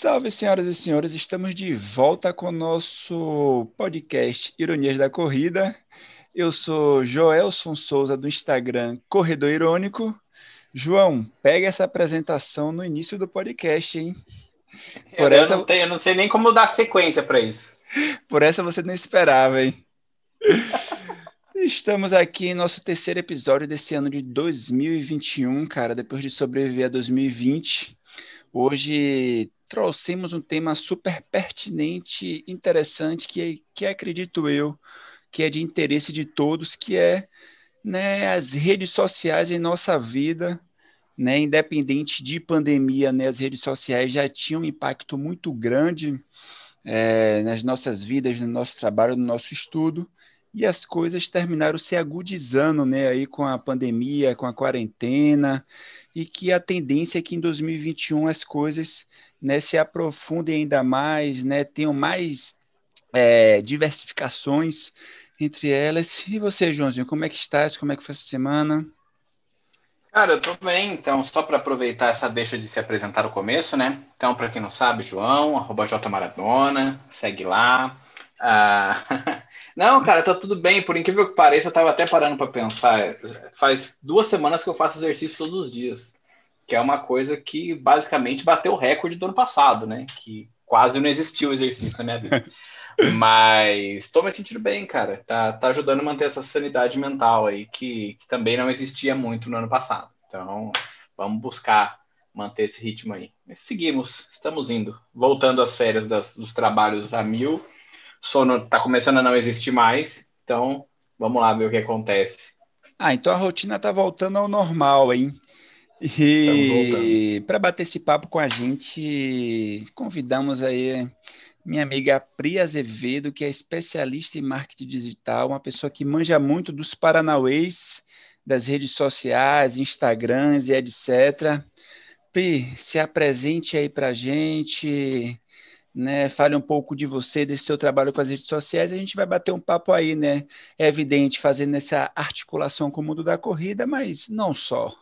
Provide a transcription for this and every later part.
Salve, senhoras e senhores, estamos de volta com o nosso podcast Ironias da Corrida. Eu sou Joelson Souza do Instagram Corredor Irônico. João, pega essa apresentação no início do podcast, hein? Por eu, essa... não tenho, eu não sei nem como dar sequência para isso. Por essa você não esperava, hein? Estamos aqui em nosso terceiro episódio desse ano de 2021, cara, depois de sobreviver a 2020. Hoje trouxemos um tema super pertinente, interessante, que, que acredito eu que é de interesse de todos, que é né, as redes sociais em nossa vida, né, independente de pandemia, né, as redes sociais já tinham um impacto muito grande é, nas nossas vidas, no nosso trabalho, no nosso estudo, e as coisas terminaram se agudizando né, aí com a pandemia, com a quarentena, e que a tendência é que em 2021 as coisas né, se aprofundem ainda mais, né, tenham mais é, diversificações entre elas. E você, Joãozinho, como é que estás? Como é que foi essa semana? Cara, eu tô bem, então, só para aproveitar essa deixa de se apresentar no começo, né? Então, para quem não sabe, João, arroba Maradona, segue lá. Ah, não, cara, tá tudo bem. Por incrível que pareça, eu tava até parando para pensar. Faz duas semanas que eu faço exercício todos os dias, que é uma coisa que basicamente bateu o recorde do ano passado, né? Que quase não existiu exercício na minha vida. Mas estou me sentindo bem, cara. Tá, tá ajudando a manter essa sanidade mental aí, que, que também não existia muito no ano passado. Então, vamos buscar manter esse ritmo aí. Seguimos, estamos indo. Voltando às férias das, dos trabalhos a mil sono está começando a não existir mais, então vamos lá ver o que acontece. Ah, então a rotina está voltando ao normal, hein? E para bater esse papo com a gente, convidamos aí minha amiga Pri Azevedo, que é especialista em marketing digital, uma pessoa que manja muito dos paranauês, das redes sociais, Instagrams e etc. Pri, se apresente aí para a gente, né? Fale um pouco de você, desse seu trabalho com as redes sociais, a gente vai bater um papo aí, né? É evidente, fazendo essa articulação com o mundo da corrida, mas não só.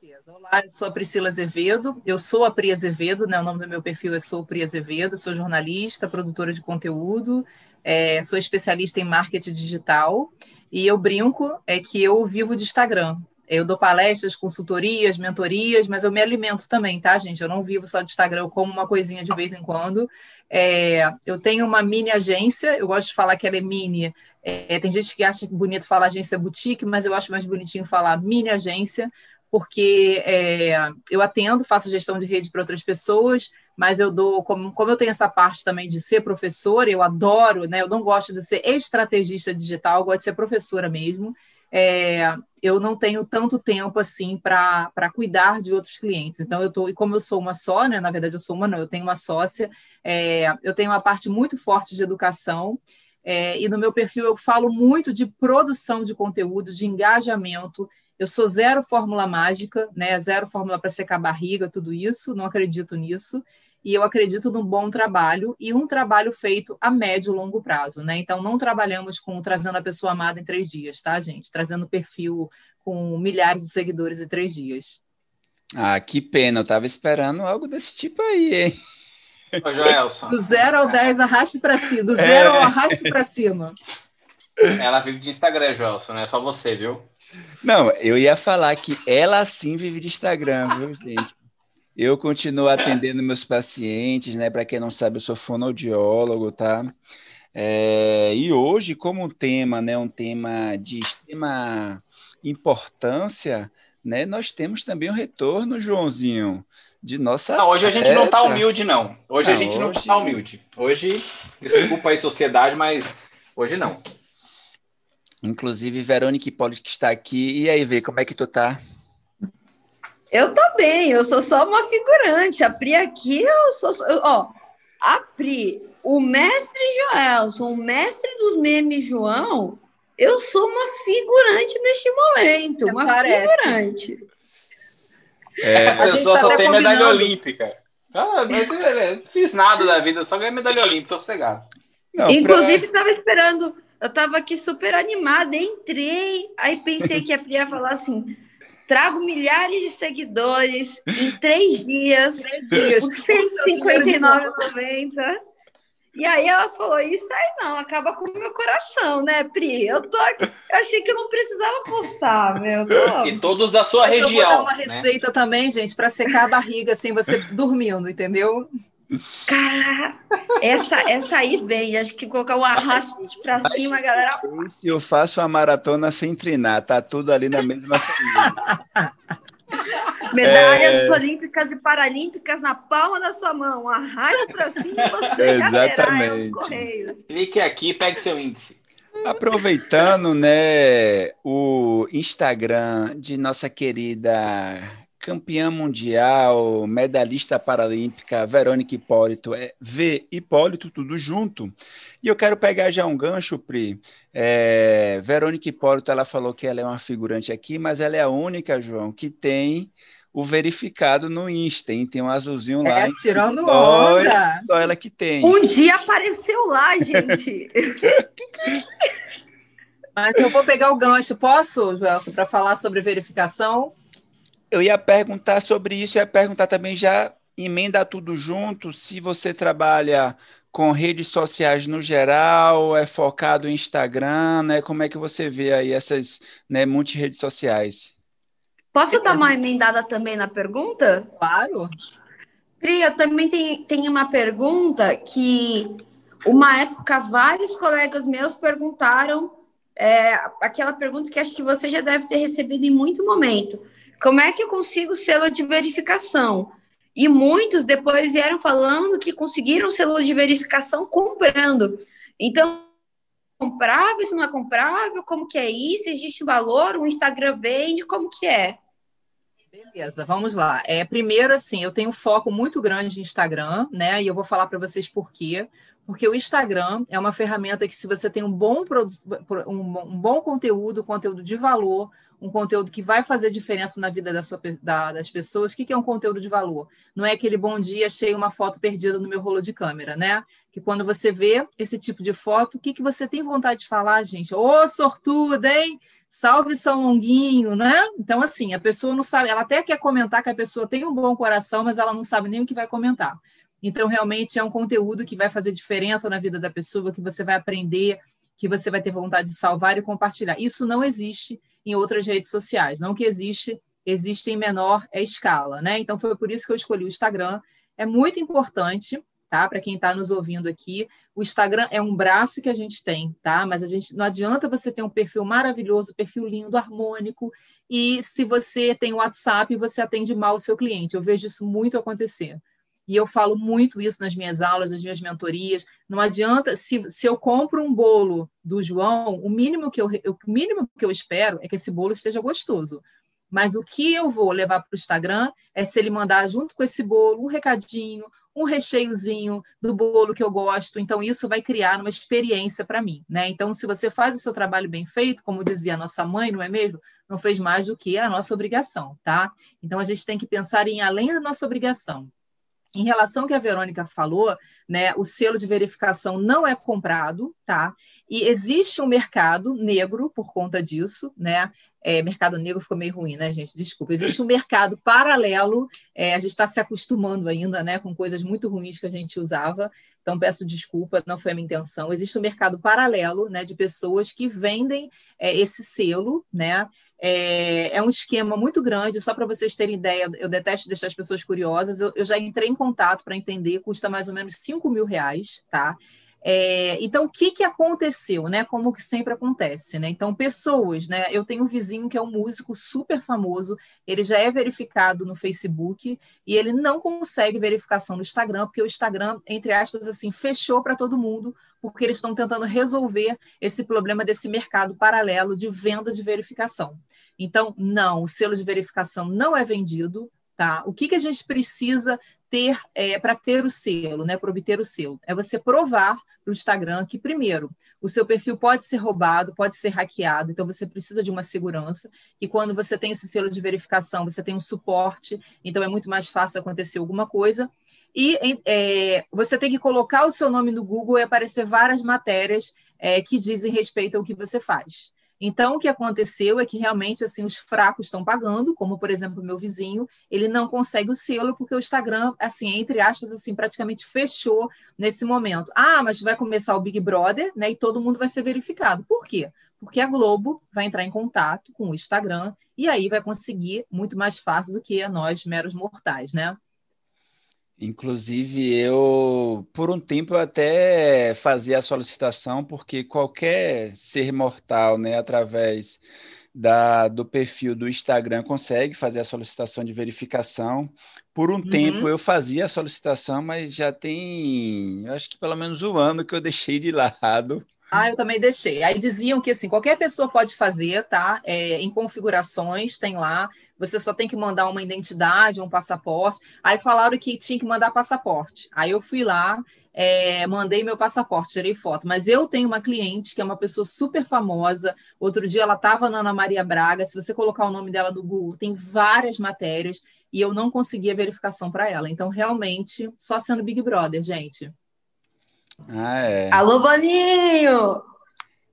Certeza. Olá, eu sou a Priscila Azevedo, eu sou a Pri Azevedo, né? O nome do meu perfil é Sou Pri Azevedo, sou jornalista, produtora de conteúdo, é, sou especialista em marketing digital e eu brinco é que eu vivo de Instagram. Eu dou palestras, consultorias, mentorias, mas eu me alimento também, tá, gente? Eu não vivo só de Instagram, eu como uma coisinha de vez em quando. É, eu tenho uma mini agência, eu gosto de falar que ela é mini. É, tem gente que acha bonito falar agência boutique, mas eu acho mais bonitinho falar mini agência, porque é, eu atendo, faço gestão de rede para outras pessoas, mas eu dou, como, como eu tenho essa parte também de ser professora, eu adoro, né? Eu não gosto de ser estrategista digital, eu gosto de ser professora mesmo é, eu não tenho tanto tempo assim para cuidar de outros clientes. Então, eu tô, e como eu sou uma só, né, na verdade, eu sou uma, não, eu tenho uma sócia, é, eu tenho uma parte muito forte de educação. É, e no meu perfil eu falo muito de produção de conteúdo, de engajamento. Eu sou zero fórmula mágica, né? Zero fórmula para secar barriga, tudo isso. Não acredito nisso e eu acredito num bom trabalho e um trabalho feito a médio e longo prazo, né? Então, não trabalhamos com trazendo a pessoa amada em três dias, tá, gente? Trazendo perfil com milhares de seguidores em três dias. Ah, que pena, eu tava esperando algo desse tipo aí, hein? Ô, Joelson. Do zero ao dez, arraste para cima. Do zero é. ao arraste para cima. Ela vive de Instagram, Joelson, não é só você, viu? Não, eu ia falar que ela sim vive de Instagram, viu, gente? Eu continuo atendendo meus pacientes, né? Para quem não sabe, eu sou fonoaudiólogo, tá? É, e hoje, como um tema, né, um tema de extrema importância, né, nós temos também o retorno, Joãozinho, de nossa. Não, hoje a gente não está humilde, não. Hoje não, a gente hoje... não está humilde. Hoje, desculpa aí, sociedade, mas hoje não. Inclusive, Verônica Hipólito que está aqui. E aí, Vê, como é que tu tá? Eu tô bem, eu sou só uma figurante. A Pri aqui, eu sou. Eu, ó, a Pri, o mestre Joelson, o mestre dos memes João, eu sou uma figurante neste momento. uma parece. figurante. É, a pessoa tá só tem combinando. medalha olímpica. Ah, não fiz nada da vida, só ganhei medalha olímpica, tô cegado. Inclusive, estava pra... esperando, eu estava aqui super animada, entrei, aí pensei que a Pri ia falar assim trago milhares de seguidores em três dias, Três dias. por R$ 159,90. E aí ela falou, isso aí não, acaba com o meu coração, né, Pri? Eu tô aqui, eu achei que eu não precisava postar, meu. Tô... E todos da sua Eu vou dar região. uma né? receita também, gente, para secar a barriga sem você dormindo, entendeu? Cara, essa, essa aí vem, acho que colocar o arrasto pra cima, a galera. Se eu faço uma maratona sem treinar, tá tudo ali na mesma família. Medalhas olímpicas e paralímpicas na palma da sua mão. Arraste pra cima e você é Exatamente. Correios. Clique aqui e pegue seu índice. Aproveitando, né, o Instagram de nossa querida campeã mundial, medalhista paralímpica, Verônica Hipólito, é V Hipólito, tudo junto. E eu quero pegar já um gancho, Pri. É, Verônica Hipólito, ela falou que ela é uma figurante aqui, mas ela é a única, João, que tem o verificado no Insta, hein? Tem um azulzinho lá. É, tirando onda. Só ela que tem. Um dia apareceu lá, gente. Mas eu vou pegar o gancho. Posso, Joelson, para falar sobre verificação? Eu ia perguntar sobre isso, ia perguntar também já emenda tudo junto, se você trabalha com redes sociais no geral, é focado em Instagram, né? Como é que você vê aí essas, né, multi-redes sociais? Posso dar uma emendada também na pergunta? Claro. Pri, eu também tenho, tenho uma pergunta que uma época vários colegas meus perguntaram é, aquela pergunta que acho que você já deve ter recebido em muito momento. Como é que eu consigo selo de verificação? E muitos depois vieram falando que conseguiram selo de verificação comprando. Então, comprável, isso não é comprável? Como que é isso? Existe valor? O Instagram vende? Como que é? Beleza, vamos lá. É, primeiro, assim, eu tenho um foco muito grande de Instagram, né? E eu vou falar para vocês por quê. Porque o Instagram é uma ferramenta que, se você tem um, bom- um bom conteúdo, conteúdo de valor, um conteúdo que vai fazer diferença na vida da sua da- das pessoas, o que, que é um conteúdo de valor? Não é aquele bom dia, achei uma foto perdida no meu rolo de câmera, né? Que quando você vê esse tipo de foto, o que, que você tem vontade de falar, gente? Ô, sortuda, hein? Salve São Longuinho, né? Então, assim, a pessoa não sabe, ela até quer comentar que a pessoa tem um bom coração, mas ela não sabe nem o que vai comentar. Então, realmente é um conteúdo que vai fazer diferença na vida da pessoa, que você vai aprender, que você vai ter vontade de salvar e compartilhar. Isso não existe em outras redes sociais. Não que existe, existe em menor escala, né? Então, foi por isso que eu escolhi o Instagram. É muito importante, tá? Para quem está nos ouvindo aqui, o Instagram é um braço que a gente tem, tá? Mas a gente não adianta você ter um perfil maravilhoso, perfil lindo, harmônico, e se você tem WhatsApp, você atende mal o seu cliente. Eu vejo isso muito acontecer. E eu falo muito isso nas minhas aulas, nas minhas mentorias. Não adianta, se, se eu compro um bolo do João, o mínimo, que eu, o mínimo que eu espero é que esse bolo esteja gostoso. Mas o que eu vou levar para o Instagram é se ele mandar junto com esse bolo um recadinho, um recheiozinho do bolo que eu gosto. Então, isso vai criar uma experiência para mim. Né? Então, se você faz o seu trabalho bem feito, como dizia a nossa mãe, não é mesmo? Não fez mais do que a nossa obrigação, tá? Então, a gente tem que pensar em além da nossa obrigação. Em relação ao que a Verônica falou, né, o selo de verificação não é comprado, tá? E existe um mercado negro por conta disso, né? É, mercado negro ficou meio ruim, né, gente? Desculpa. Existe um mercado paralelo, é, a gente está se acostumando ainda, né, com coisas muito ruins que a gente usava. Então, peço desculpa, não foi a minha intenção. Existe um mercado paralelo, né, de pessoas que vendem é, esse selo, né? É, é, um esquema muito grande, só para vocês terem ideia, eu detesto deixar as pessoas curiosas, eu, eu já entrei em contato para entender, custa mais ou menos 5 mil reais, tá? É, então, o que, que aconteceu, né? Como que sempre acontece, né? Então, pessoas, né? Eu tenho um vizinho que é um músico super famoso, ele já é verificado no Facebook e ele não consegue verificação no Instagram, porque o Instagram, entre aspas, assim, fechou para todo mundo, porque eles estão tentando resolver esse problema desse mercado paralelo de venda de verificação. Então, não, o selo de verificação não é vendido, tá? O que, que a gente precisa ter é, para ter o selo, né? Para obter o selo? É você provar para o Instagram que, primeiro, o seu perfil pode ser roubado, pode ser hackeado, então você precisa de uma segurança, que quando você tem esse selo de verificação, você tem um suporte, então é muito mais fácil acontecer alguma coisa. E é, você tem que colocar o seu nome no Google e aparecer várias matérias é, que dizem respeito ao que você faz. Então, o que aconteceu é que realmente assim os fracos estão pagando, como por exemplo o meu vizinho, ele não consegue o selo porque o Instagram, assim, entre aspas, assim, praticamente fechou nesse momento. Ah, mas vai começar o Big Brother, né? E todo mundo vai ser verificado. Por quê? Porque a Globo vai entrar em contato com o Instagram e aí vai conseguir muito mais fácil do que nós meros mortais, né? Inclusive, eu, por um tempo, eu até fazia a solicitação, porque qualquer ser mortal, né, através da, do perfil do Instagram, consegue fazer a solicitação de verificação. Por um uhum. tempo, eu fazia a solicitação, mas já tem, acho que pelo menos um ano que eu deixei de lado. Ah, eu também deixei. Aí diziam que assim, qualquer pessoa pode fazer, tá? É, em configurações, tem lá. Você só tem que mandar uma identidade, um passaporte. Aí falaram que tinha que mandar passaporte. Aí eu fui lá, é, mandei meu passaporte, tirei foto. Mas eu tenho uma cliente que é uma pessoa super famosa. Outro dia ela estava na Ana Maria Braga. Se você colocar o nome dela no Google, tem várias matérias e eu não consegui a verificação para ela. Então, realmente, só sendo Big Brother, gente. Ah, é. Alô, Boninho!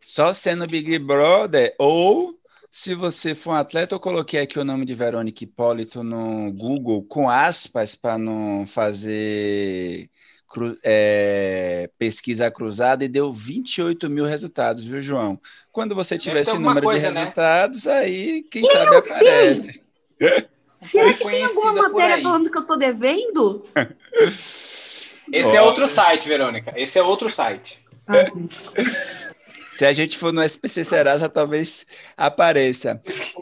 Só sendo Big Brother, ou se você for um atleta, eu coloquei aqui o nome de Verônica Hipólito no Google com aspas para não fazer cru, é, pesquisa cruzada e deu 28 mil resultados, viu, João? Quando você tiver esse número coisa, de né? resultados, né? aí quem eu sabe sim. aparece. Será que tem alguma matéria falando que eu estou devendo? Esse é outro site, Verônica. Esse é outro site. Ah, Se a gente for no SPC Serasa, talvez apareça.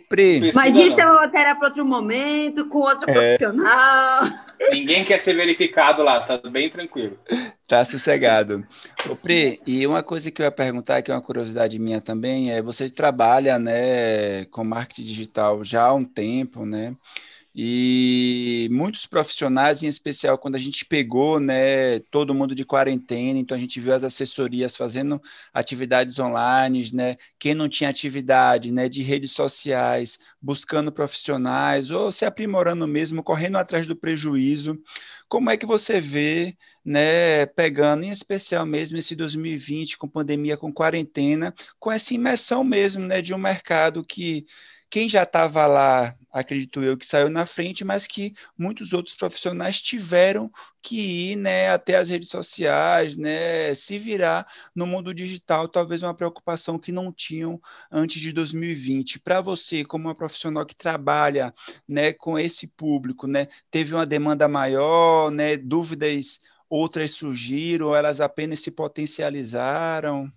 Pri. Mas isso é uma matéria para outro momento, com outro é. profissional. Ninguém quer ser verificado lá, tá bem tranquilo. Tá sossegado. Ô, Pri, e uma coisa que eu ia perguntar, que é uma curiosidade minha também, é você trabalha né, com marketing digital já há um tempo, né? E muitos profissionais, em especial quando a gente pegou, né, todo mundo de quarentena, então a gente viu as assessorias fazendo atividades online, né, quem não tinha atividade, né, de redes sociais, buscando profissionais ou se aprimorando mesmo, correndo atrás do prejuízo. Como é que você vê, né, pegando em especial mesmo esse 2020 com pandemia, com quarentena, com essa imersão mesmo, né, de um mercado que quem já estava lá, acredito eu, que saiu na frente, mas que muitos outros profissionais tiveram que ir né, até as redes sociais, né, se virar no mundo digital, talvez uma preocupação que não tinham antes de 2020. Para você, como uma profissional que trabalha né, com esse público, né, teve uma demanda maior, né, dúvidas outras surgiram, elas apenas se potencializaram?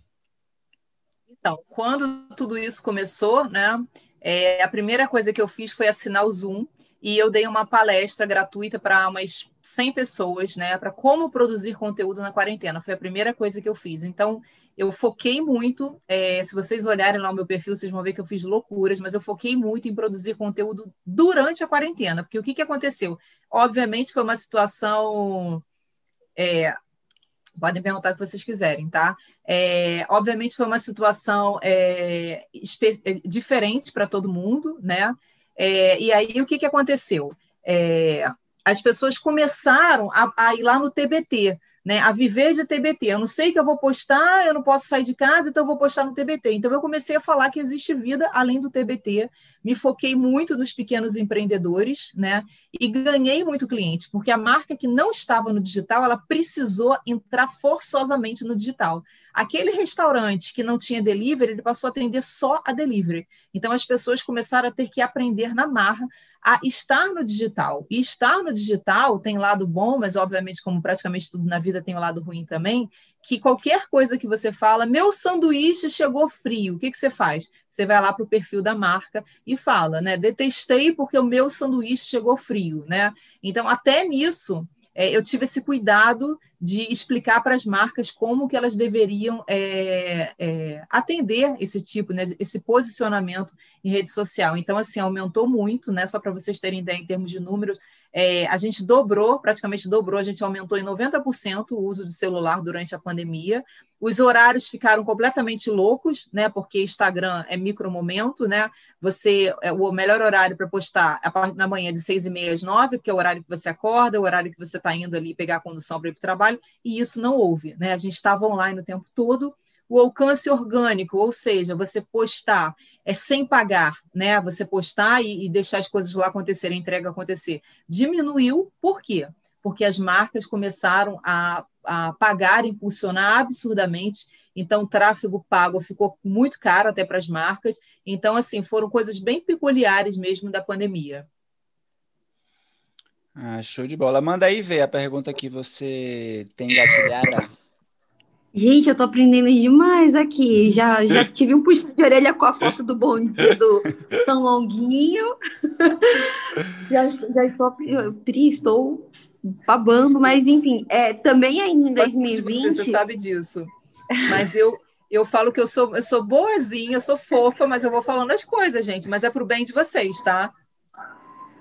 Então, quando tudo isso começou, né, é, a primeira coisa que eu fiz foi assinar o Zoom e eu dei uma palestra gratuita para umas 100 pessoas, né, para como produzir conteúdo na quarentena. Foi a primeira coisa que eu fiz. Então, eu foquei muito. É, se vocês olharem lá o meu perfil, vocês vão ver que eu fiz loucuras, mas eu foquei muito em produzir conteúdo durante a quarentena, porque o que, que aconteceu? Obviamente, foi uma situação. É, Podem perguntar o que vocês quiserem, tá? É, obviamente foi uma situação é, é diferente para todo mundo, né? É, e aí o que, que aconteceu? É, as pessoas começaram a, a, ir lá no TBT, né, a viver de TBT. Eu não sei que eu vou postar, eu não posso sair de casa, então eu vou postar no TBT. Então eu comecei a falar que existe vida além do TBT. Me foquei muito nos pequenos empreendedores, né? E ganhei muito cliente, porque a marca que não estava no digital, ela precisou entrar forçosamente no digital. Aquele restaurante que não tinha delivery, ele passou a atender só a delivery. Então as pessoas começaram a ter que aprender na marra a estar no digital. E estar no digital tem lado bom, mas obviamente, como praticamente tudo na vida tem o lado ruim também, que qualquer coisa que você fala, meu sanduíche chegou frio, o que, que você faz? Você vai lá para o perfil da marca e fala, né? Detestei porque o meu sanduíche chegou frio, né? Então, até nisso, é, eu tive esse cuidado de explicar para as marcas como que elas deveriam é, é, atender esse tipo, né, esse posicionamento em rede social. Então, assim, aumentou muito, né? Só para vocês terem ideia em termos de números, é, a gente dobrou, praticamente dobrou, a gente aumentou em 90% o uso de celular durante a pandemia. Os horários ficaram completamente loucos, né? Porque Instagram é micromomento, né? Você é o melhor horário para postar a parte da manhã de seis e meia às nove, porque é o horário que você acorda, o horário que você está indo ali pegar a condução para ir para o trabalho, e isso não houve, né? A gente estava online o tempo todo o alcance orgânico, ou seja, você postar é sem pagar, né? Você postar e, e deixar as coisas lá acontecerem, a entrega acontecer, diminuiu. Por quê? Porque as marcas começaram a, a pagar, impulsionar absurdamente. Então, o tráfego pago ficou muito caro até para as marcas. Então, assim, foram coisas bem peculiares mesmo da pandemia. Ah, show de bola. Manda aí ver a pergunta que você tem gatilhada. Gente, eu tô aprendendo demais aqui. Já, já tive um puxão de orelha com a foto do bom do São Longuinho. já, já estou, Pri, estou babando, mas enfim, é, também ainda em 2020. Você, você sabe disso. Mas eu, eu falo que eu sou, eu sou boazinha, eu sou fofa, mas eu vou falando as coisas, gente. Mas é pro bem de vocês, tá?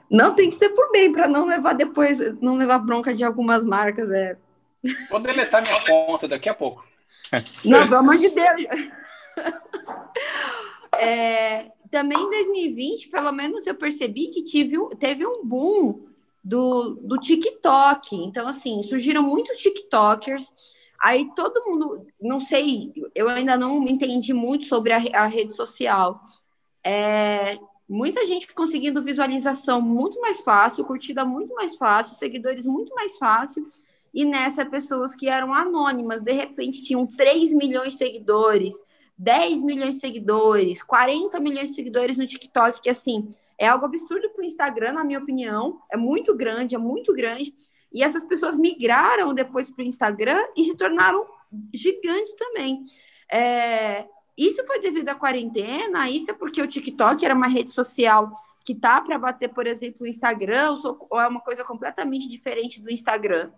Não tem que ser por bem, para não levar depois, não levar bronca de algumas marcas. É, Vou deletar minha conta daqui a pouco. Não, pelo amor de Deus. É, também em 2020, pelo menos eu percebi que tive, teve um boom do, do TikTok. Então, assim, surgiram muitos TikTokers. Aí todo mundo, não sei, eu ainda não entendi muito sobre a, a rede social. É, muita gente conseguindo visualização muito mais fácil, curtida muito mais fácil, seguidores muito mais fácil e nessa pessoas que eram anônimas, de repente tinham 3 milhões de seguidores, 10 milhões de seguidores, 40 milhões de seguidores no TikTok, que assim, é algo absurdo para o Instagram, na minha opinião, é muito grande, é muito grande, e essas pessoas migraram depois para o Instagram e se tornaram gigantes também. É, isso foi devido à quarentena, isso é porque o TikTok era uma rede social que tá para bater, por exemplo, o Instagram, ou é uma coisa completamente diferente do Instagram?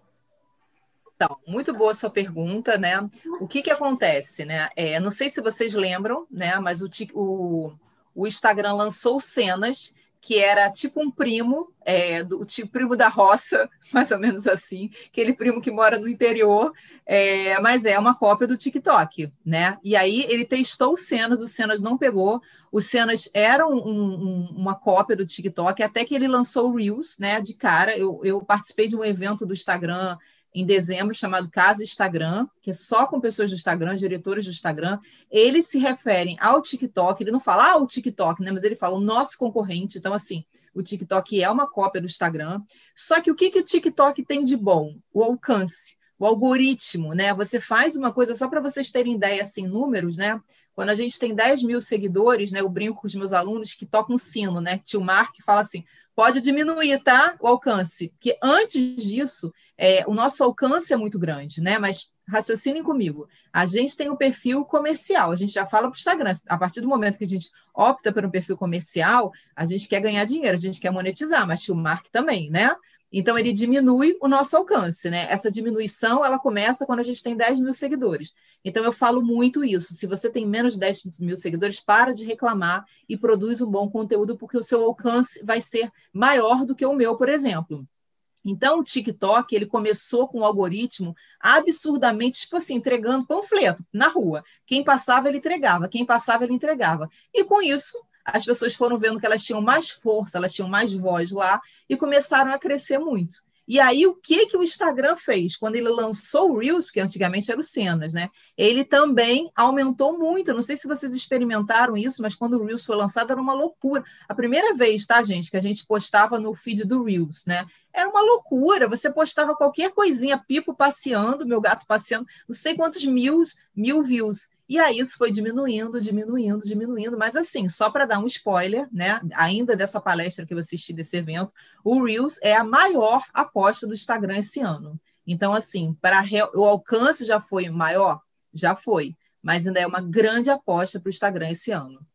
Então, muito boa sua pergunta, né? O que que acontece, né? É, não sei se vocês lembram, né? Mas o, o, o Instagram lançou cenas que era tipo um primo, é, do tipo primo da roça, mais ou menos assim, aquele primo que mora no interior, é, mas é uma cópia do TikTok, né? E aí ele testou cenas, o cenas não pegou, os cenas eram um, um, uma cópia do TikTok, até que ele lançou o Reels, né? De cara, eu, eu participei de um evento do Instagram em dezembro, chamado Casa Instagram, que é só com pessoas do Instagram, diretores do Instagram. Eles se referem ao TikTok, ele não fala ah, o TikTok, né? mas ele fala o nosso concorrente. Então, assim, o TikTok é uma cópia do Instagram. Só que o que, que o TikTok tem de bom? O alcance, o algoritmo, né? Você faz uma coisa, só para vocês terem ideia, assim, números, né? Quando a gente tem 10 mil seguidores, né? Eu brinco com os meus alunos que tocam sino, né? Tio Mark fala assim: pode diminuir, tá? O alcance. Porque antes disso, é, o nosso alcance é muito grande, né? Mas raciocinem comigo. A gente tem um perfil comercial, a gente já fala para o Instagram. A partir do momento que a gente opta por um perfil comercial, a gente quer ganhar dinheiro, a gente quer monetizar, mas o Mark também, né? Então, ele diminui o nosso alcance, né? Essa diminuição, ela começa quando a gente tem 10 mil seguidores. Então, eu falo muito isso. Se você tem menos de 10 mil seguidores, para de reclamar e produz um bom conteúdo, porque o seu alcance vai ser maior do que o meu, por exemplo. Então, o TikTok, ele começou com um algoritmo absurdamente, tipo assim, entregando panfleto na rua. Quem passava, ele entregava. Quem passava, ele entregava. E com isso, as pessoas foram vendo que elas tinham mais força, elas tinham mais voz lá e começaram a crescer muito. E aí, o que, que o Instagram fez? Quando ele lançou o Reels, porque antigamente era o Cenas, né? Ele também aumentou muito. Eu não sei se vocês experimentaram isso, mas quando o Reels foi lançado era uma loucura. A primeira vez, tá, gente, que a gente postava no feed do Reels, né? Era uma loucura. Você postava qualquer coisinha, pipo passeando, meu gato passeando, não sei quantos mil, mil views. E aí isso foi diminuindo, diminuindo, diminuindo, mas assim, só para dar um spoiler, né? Ainda dessa palestra que eu assisti desse evento, o Reels é a maior aposta do Instagram esse ano. Então, assim, para o alcance já foi maior? Já foi, mas ainda é uma grande aposta para o Instagram esse ano.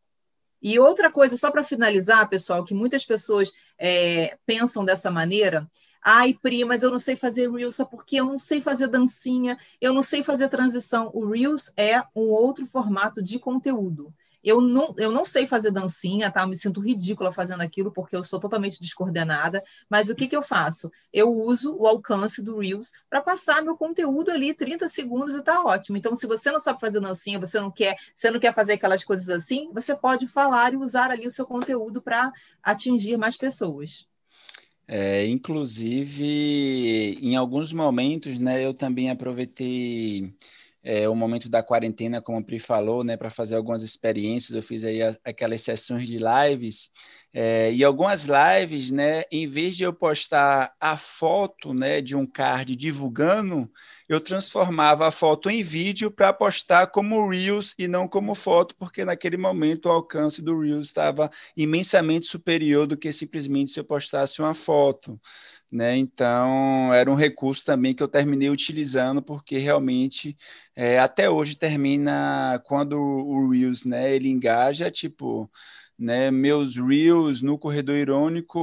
E outra coisa, só para finalizar, pessoal, que muitas pessoas é, pensam dessa maneira, Ai, Pri, mas eu não sei fazer Reels, porque eu não sei fazer dancinha, eu não sei fazer transição. O Reels é um outro formato de conteúdo. Eu não, eu não sei fazer dancinha, tá? Eu me sinto ridícula fazendo aquilo porque eu sou totalmente descoordenada. Mas o que, que eu faço? Eu uso o alcance do Reels para passar meu conteúdo ali 30 segundos e tá ótimo. Então, se você não sabe fazer dancinha, você não quer, você não quer fazer aquelas coisas assim, você pode falar e usar ali o seu conteúdo para atingir mais pessoas. É, inclusive, em alguns momentos, né, eu também aproveitei é, o momento da quarentena, como a Pri falou, né, para fazer algumas experiências. Eu fiz aí a, aquelas sessões de lives é, e algumas lives, né, em vez de eu postar a foto, né, de um card divulgando, eu transformava a foto em vídeo para postar como Reels e não como foto, porque naquele momento o alcance do Reels estava imensamente superior do que simplesmente se eu postasse uma foto. Né? Então, era um recurso também que eu terminei utilizando, porque realmente é, até hoje termina quando o Reels né, ele engaja, tipo, né, meus Reels no Corredor Irônico,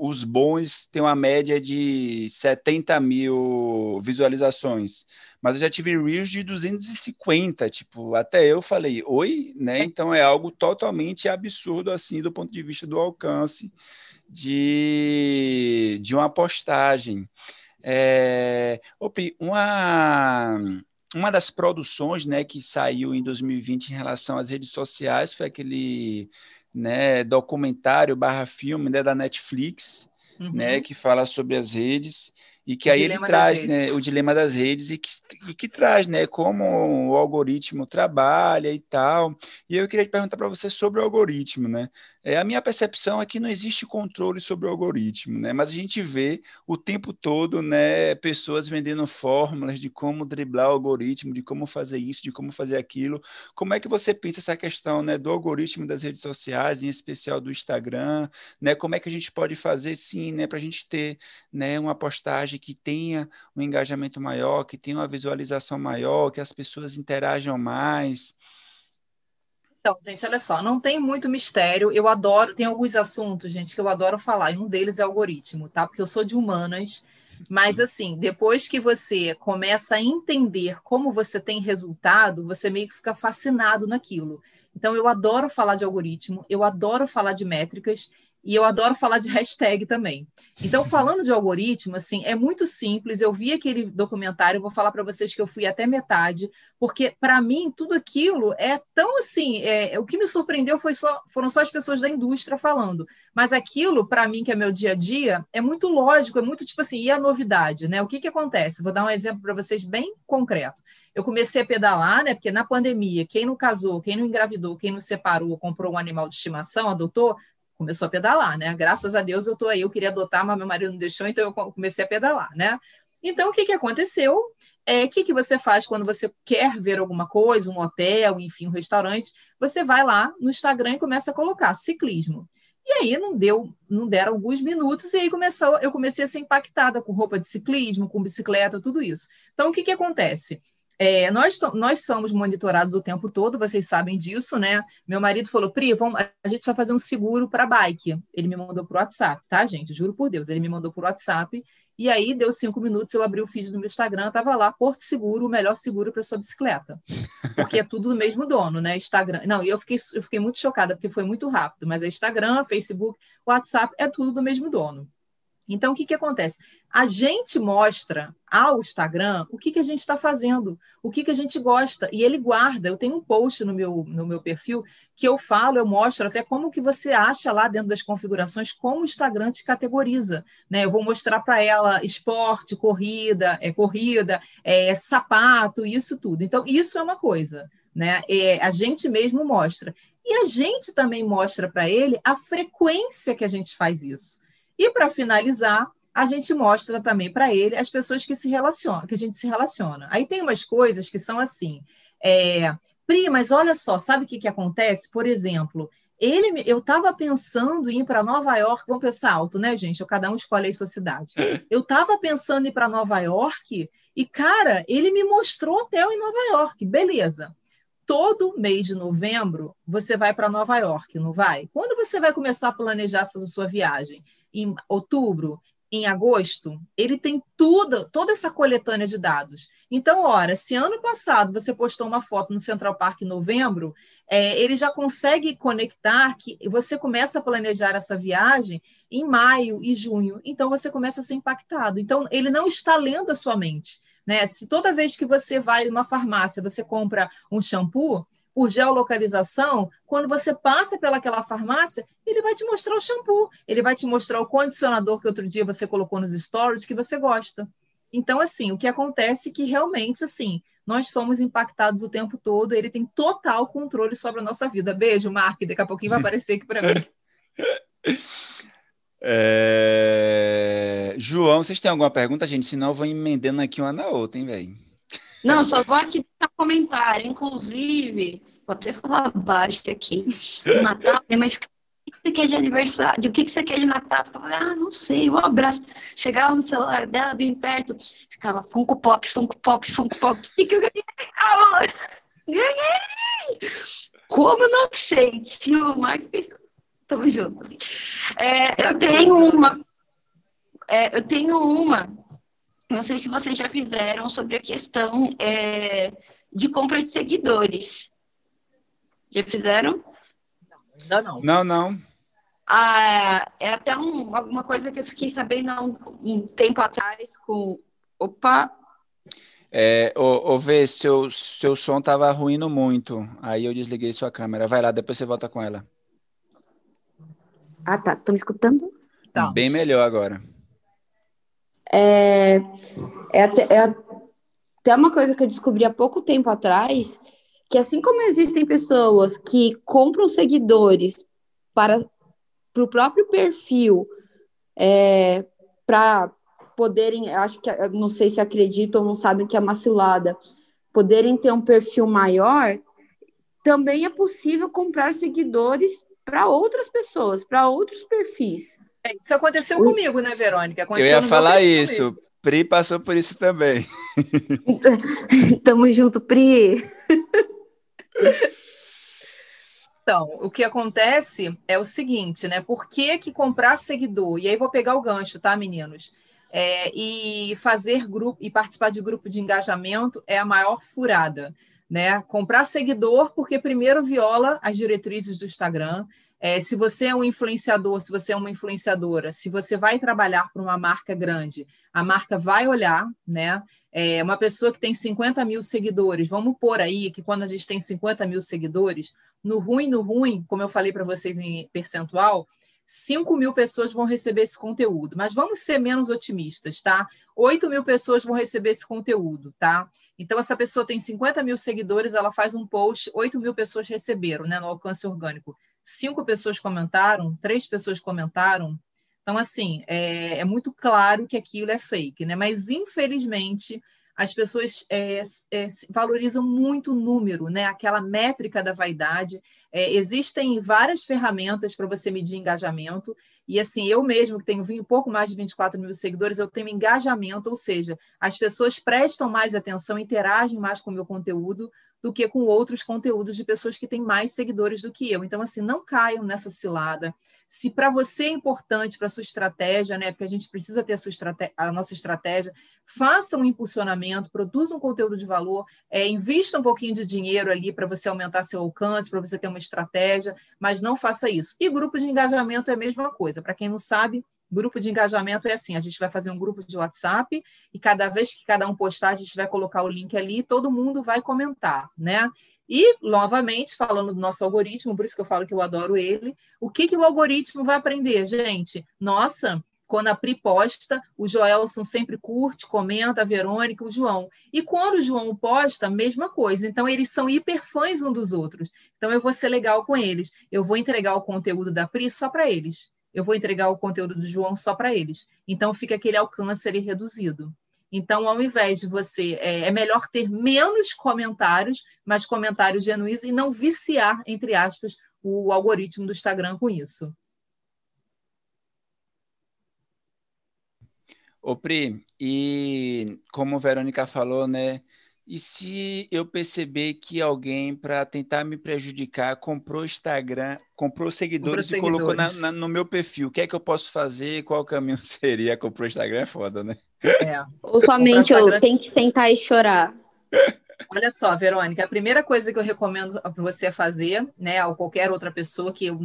os bons têm uma média de 70 mil visualizações, mas eu já tive Reels de 250, tipo, até eu falei, oi, né? Então é algo totalmente absurdo, assim, do ponto de vista do alcance de, de uma postagem. É, Opi, uma, uma das produções né, que saiu em 2020 em relação às redes sociais foi aquele né, documentário barra filme né, da Netflix, uhum. né, que fala sobre as redes e que o aí ele traz né, o dilema das redes e que, e que traz né, como o algoritmo trabalha e tal. E eu queria te perguntar para você sobre o algoritmo. Né? É, a minha percepção é que não existe controle sobre o algoritmo, né? mas a gente vê o tempo todo né, pessoas vendendo fórmulas de como driblar o algoritmo, de como fazer isso, de como fazer aquilo. Como é que você pensa essa questão né, do algoritmo das redes sociais, em especial do Instagram? Né? Como é que a gente pode fazer, sim, né, para a gente ter né, uma postagem que tenha um engajamento maior, que tenha uma visualização maior, que as pessoas interajam mais. Então, gente, olha só, não tem muito mistério. Eu adoro, tem alguns assuntos, gente, que eu adoro falar, e um deles é algoritmo, tá? Porque eu sou de humanas, mas assim, depois que você começa a entender como você tem resultado, você meio que fica fascinado naquilo. Então, eu adoro falar de algoritmo, eu adoro falar de métricas, e eu adoro falar de hashtag também. Então, falando de algoritmo, assim, é muito simples. Eu vi aquele documentário, vou falar para vocês que eu fui até metade, porque para mim tudo aquilo é tão assim. É, o que me surpreendeu foi só, foram só as pessoas da indústria falando. Mas aquilo, para mim, que é meu dia a dia, é muito lógico, é muito tipo assim, e a novidade, né? O que, que acontece? Vou dar um exemplo para vocês bem concreto. Eu comecei a pedalar, né? Porque na pandemia, quem não casou, quem não engravidou, quem não separou, comprou um animal de estimação, adotou, começou a pedalar, né? Graças a Deus eu estou aí, eu queria adotar, mas meu marido não deixou, então eu comecei a pedalar, né? Então, o que, que aconteceu? É, o que, que você faz quando você quer ver alguma coisa, um hotel, enfim, um restaurante? Você vai lá no Instagram e começa a colocar ciclismo. E aí não deu, não deram alguns minutos, e aí começou, eu comecei a ser impactada com roupa de ciclismo, com bicicleta, tudo isso. Então, o que, que acontece? É, nós, nós somos monitorados o tempo todo, vocês sabem disso, né? Meu marido falou, Pri, vamos, a gente precisa fazer um seguro para bike. Ele me mandou por WhatsApp, tá, gente? Juro por Deus, ele me mandou por WhatsApp. E aí, deu cinco minutos, eu abri o feed do meu Instagram, tava lá, Porto Seguro, o melhor seguro para sua bicicleta. Porque é tudo do mesmo dono, né? Instagram. Não, eu fiquei, eu fiquei muito chocada, porque foi muito rápido, mas é Instagram, Facebook, WhatsApp, é tudo do mesmo dono. Então, o que, que acontece? A gente mostra ao Instagram o que, que a gente está fazendo, o que, que a gente gosta, e ele guarda. Eu tenho um post no meu, no meu perfil que eu falo, eu mostro até como que você acha lá dentro das configurações, como o Instagram te categoriza. Né? Eu vou mostrar para ela esporte, corrida, é, corrida, é, sapato, isso tudo. Então, isso é uma coisa. Né? É, a gente mesmo mostra. E a gente também mostra para ele a frequência que a gente faz isso. E para finalizar, a gente mostra também para ele as pessoas que se relacionam, que a gente se relaciona. Aí tem umas coisas que são assim, é, Pri, mas olha só, sabe o que, que acontece? Por exemplo, ele, eu estava pensando em ir para Nova York, vamos pensar alto, né, gente? Eu, cada um escolhe a sua cidade. É. Eu estava pensando em ir para Nova York e, cara, ele me mostrou hotel em Nova York. Beleza. Todo mês de novembro você vai para Nova York, não vai? Quando você vai começar a planejar a sua viagem? Em outubro, em agosto, ele tem tudo, toda essa coletânea de dados. Então, ora, se ano passado você postou uma foto no Central Park em novembro, é, ele já consegue conectar que você começa a planejar essa viagem em maio e junho. Então, você começa a ser impactado. Então, ele não está lendo a sua mente. Né? Se toda vez que você vai numa farmácia, você compra um shampoo, por geolocalização, quando você passa pelaquela farmácia, ele vai te mostrar o shampoo, ele vai te mostrar o condicionador que outro dia você colocou nos stories que você gosta. Então, assim, o que acontece é que realmente, assim, nós somos impactados o tempo todo, ele tem total controle sobre a nossa vida. Beijo, Mark, daqui a pouquinho vai aparecer aqui para mim. É... João, vocês têm alguma pergunta, gente? Senão eu vou emendando aqui uma na outra, hein, velho? Não, só vou aqui dar um comentário. Inclusive, vou até falar baixo aqui. No Natal, minha mãe fica, o que você quer de aniversário? O que você quer de Natal? Ficava, ah, não sei, um abraço. Chegava no celular dela, bem perto, ficava Funko Pop, Funko Pop, Funko Pop. O que, eu ganhei? Ah, ganhei! Como não sei? Tio, o Marcos fez tudo Tamo junto. É, eu tenho uma. É, eu tenho uma. Não sei se vocês já fizeram sobre a questão é, de compra de seguidores. Já fizeram? Ainda não. Não, não. Ah, é até um, alguma coisa que eu fiquei sabendo há um, um tempo atrás com. Opa! É, ô, ô Vê, seu, seu som tava ruindo muito. Aí eu desliguei sua câmera. Vai lá, depois você volta com ela. Ah, tá. Estão me escutando? Tá. Bem melhor agora. É, é, até, é até uma coisa que eu descobri há pouco tempo atrás, que assim como existem pessoas que compram seguidores para o próprio perfil, é, para poderem, acho que, não sei se acreditam ou não sabem que é uma cilada, poderem ter um perfil maior, também é possível comprar seguidores para outras pessoas, para outros perfis. Isso aconteceu comigo, né, Verônica? Aconteceu Eu ia falar isso. Comigo. Pri passou por isso também. Tamo junto, Pri. Então, o que acontece é o seguinte, né? Por que, que comprar seguidor? E aí vou pegar o gancho, tá, meninos? É, e fazer grupo e participar de grupo de engajamento é a maior furada né? Comprar seguidor, porque primeiro viola as diretrizes do Instagram. É, se você é um influenciador, se você é uma influenciadora, se você vai trabalhar para uma marca grande, a marca vai olhar, né? É, uma pessoa que tem 50 mil seguidores, vamos pôr aí que quando a gente tem 50 mil seguidores, no ruim, no ruim, como eu falei para vocês em percentual, 5 mil pessoas vão receber esse conteúdo, mas vamos ser menos otimistas, tá? 8 mil pessoas vão receber esse conteúdo, tá? Então, essa pessoa tem 50 mil seguidores, ela faz um post, 8 mil pessoas receberam, né, no alcance orgânico. Cinco pessoas comentaram, três pessoas comentaram. Então, assim, é, é muito claro que aquilo é fake, né? Mas, infelizmente, as pessoas é, é, valorizam muito o número, né? aquela métrica da vaidade. É, existem várias ferramentas para você medir engajamento, e assim, eu mesmo, que tenho um pouco mais de 24 mil seguidores, eu tenho engajamento, ou seja, as pessoas prestam mais atenção, interagem mais com o meu conteúdo do que com outros conteúdos de pessoas que têm mais seguidores do que eu. Então, assim, não caiam nessa cilada. Se para você é importante para sua estratégia, né? Porque a gente precisa ter a, sua estratégia, a nossa estratégia, faça um impulsionamento, produza um conteúdo de valor, é, invista um pouquinho de dinheiro ali para você aumentar seu alcance, para você ter uma estratégia, mas não faça isso. E grupo de engajamento é a mesma coisa. Para quem não sabe, grupo de engajamento é assim: a gente vai fazer um grupo de WhatsApp e cada vez que cada um postar, a gente vai colocar o link ali, todo mundo vai comentar, né? E, novamente, falando do nosso algoritmo, por isso que eu falo que eu adoro ele, o que, que o algoritmo vai aprender, gente? Nossa, quando a Pri posta, o Joelson sempre curte, comenta, a Verônica, o João. E quando o João posta, mesma coisa. Então, eles são hiperfãs um dos outros. Então, eu vou ser legal com eles. Eu vou entregar o conteúdo da Pri só para eles. Eu vou entregar o conteúdo do João só para eles. Então, fica aquele alcance ali reduzido. Então, ao invés de você, é, é, melhor ter menos comentários, mas comentários genuínos e não viciar, entre aspas, o algoritmo do Instagram com isso. Ô Pri, e como a Verônica falou, né? E se eu perceber que alguém, para tentar me prejudicar, comprou Instagram, comprou seguidores comprou e colocou na, na, no meu perfil, o que é que eu posso fazer? Qual caminho seria? Comprou Instagram é foda, né? É. Ou somente eu tenho que sentar e chorar. Olha só, Verônica, a primeira coisa que eu recomendo para você fazer, né, ou qualquer outra pessoa que eu,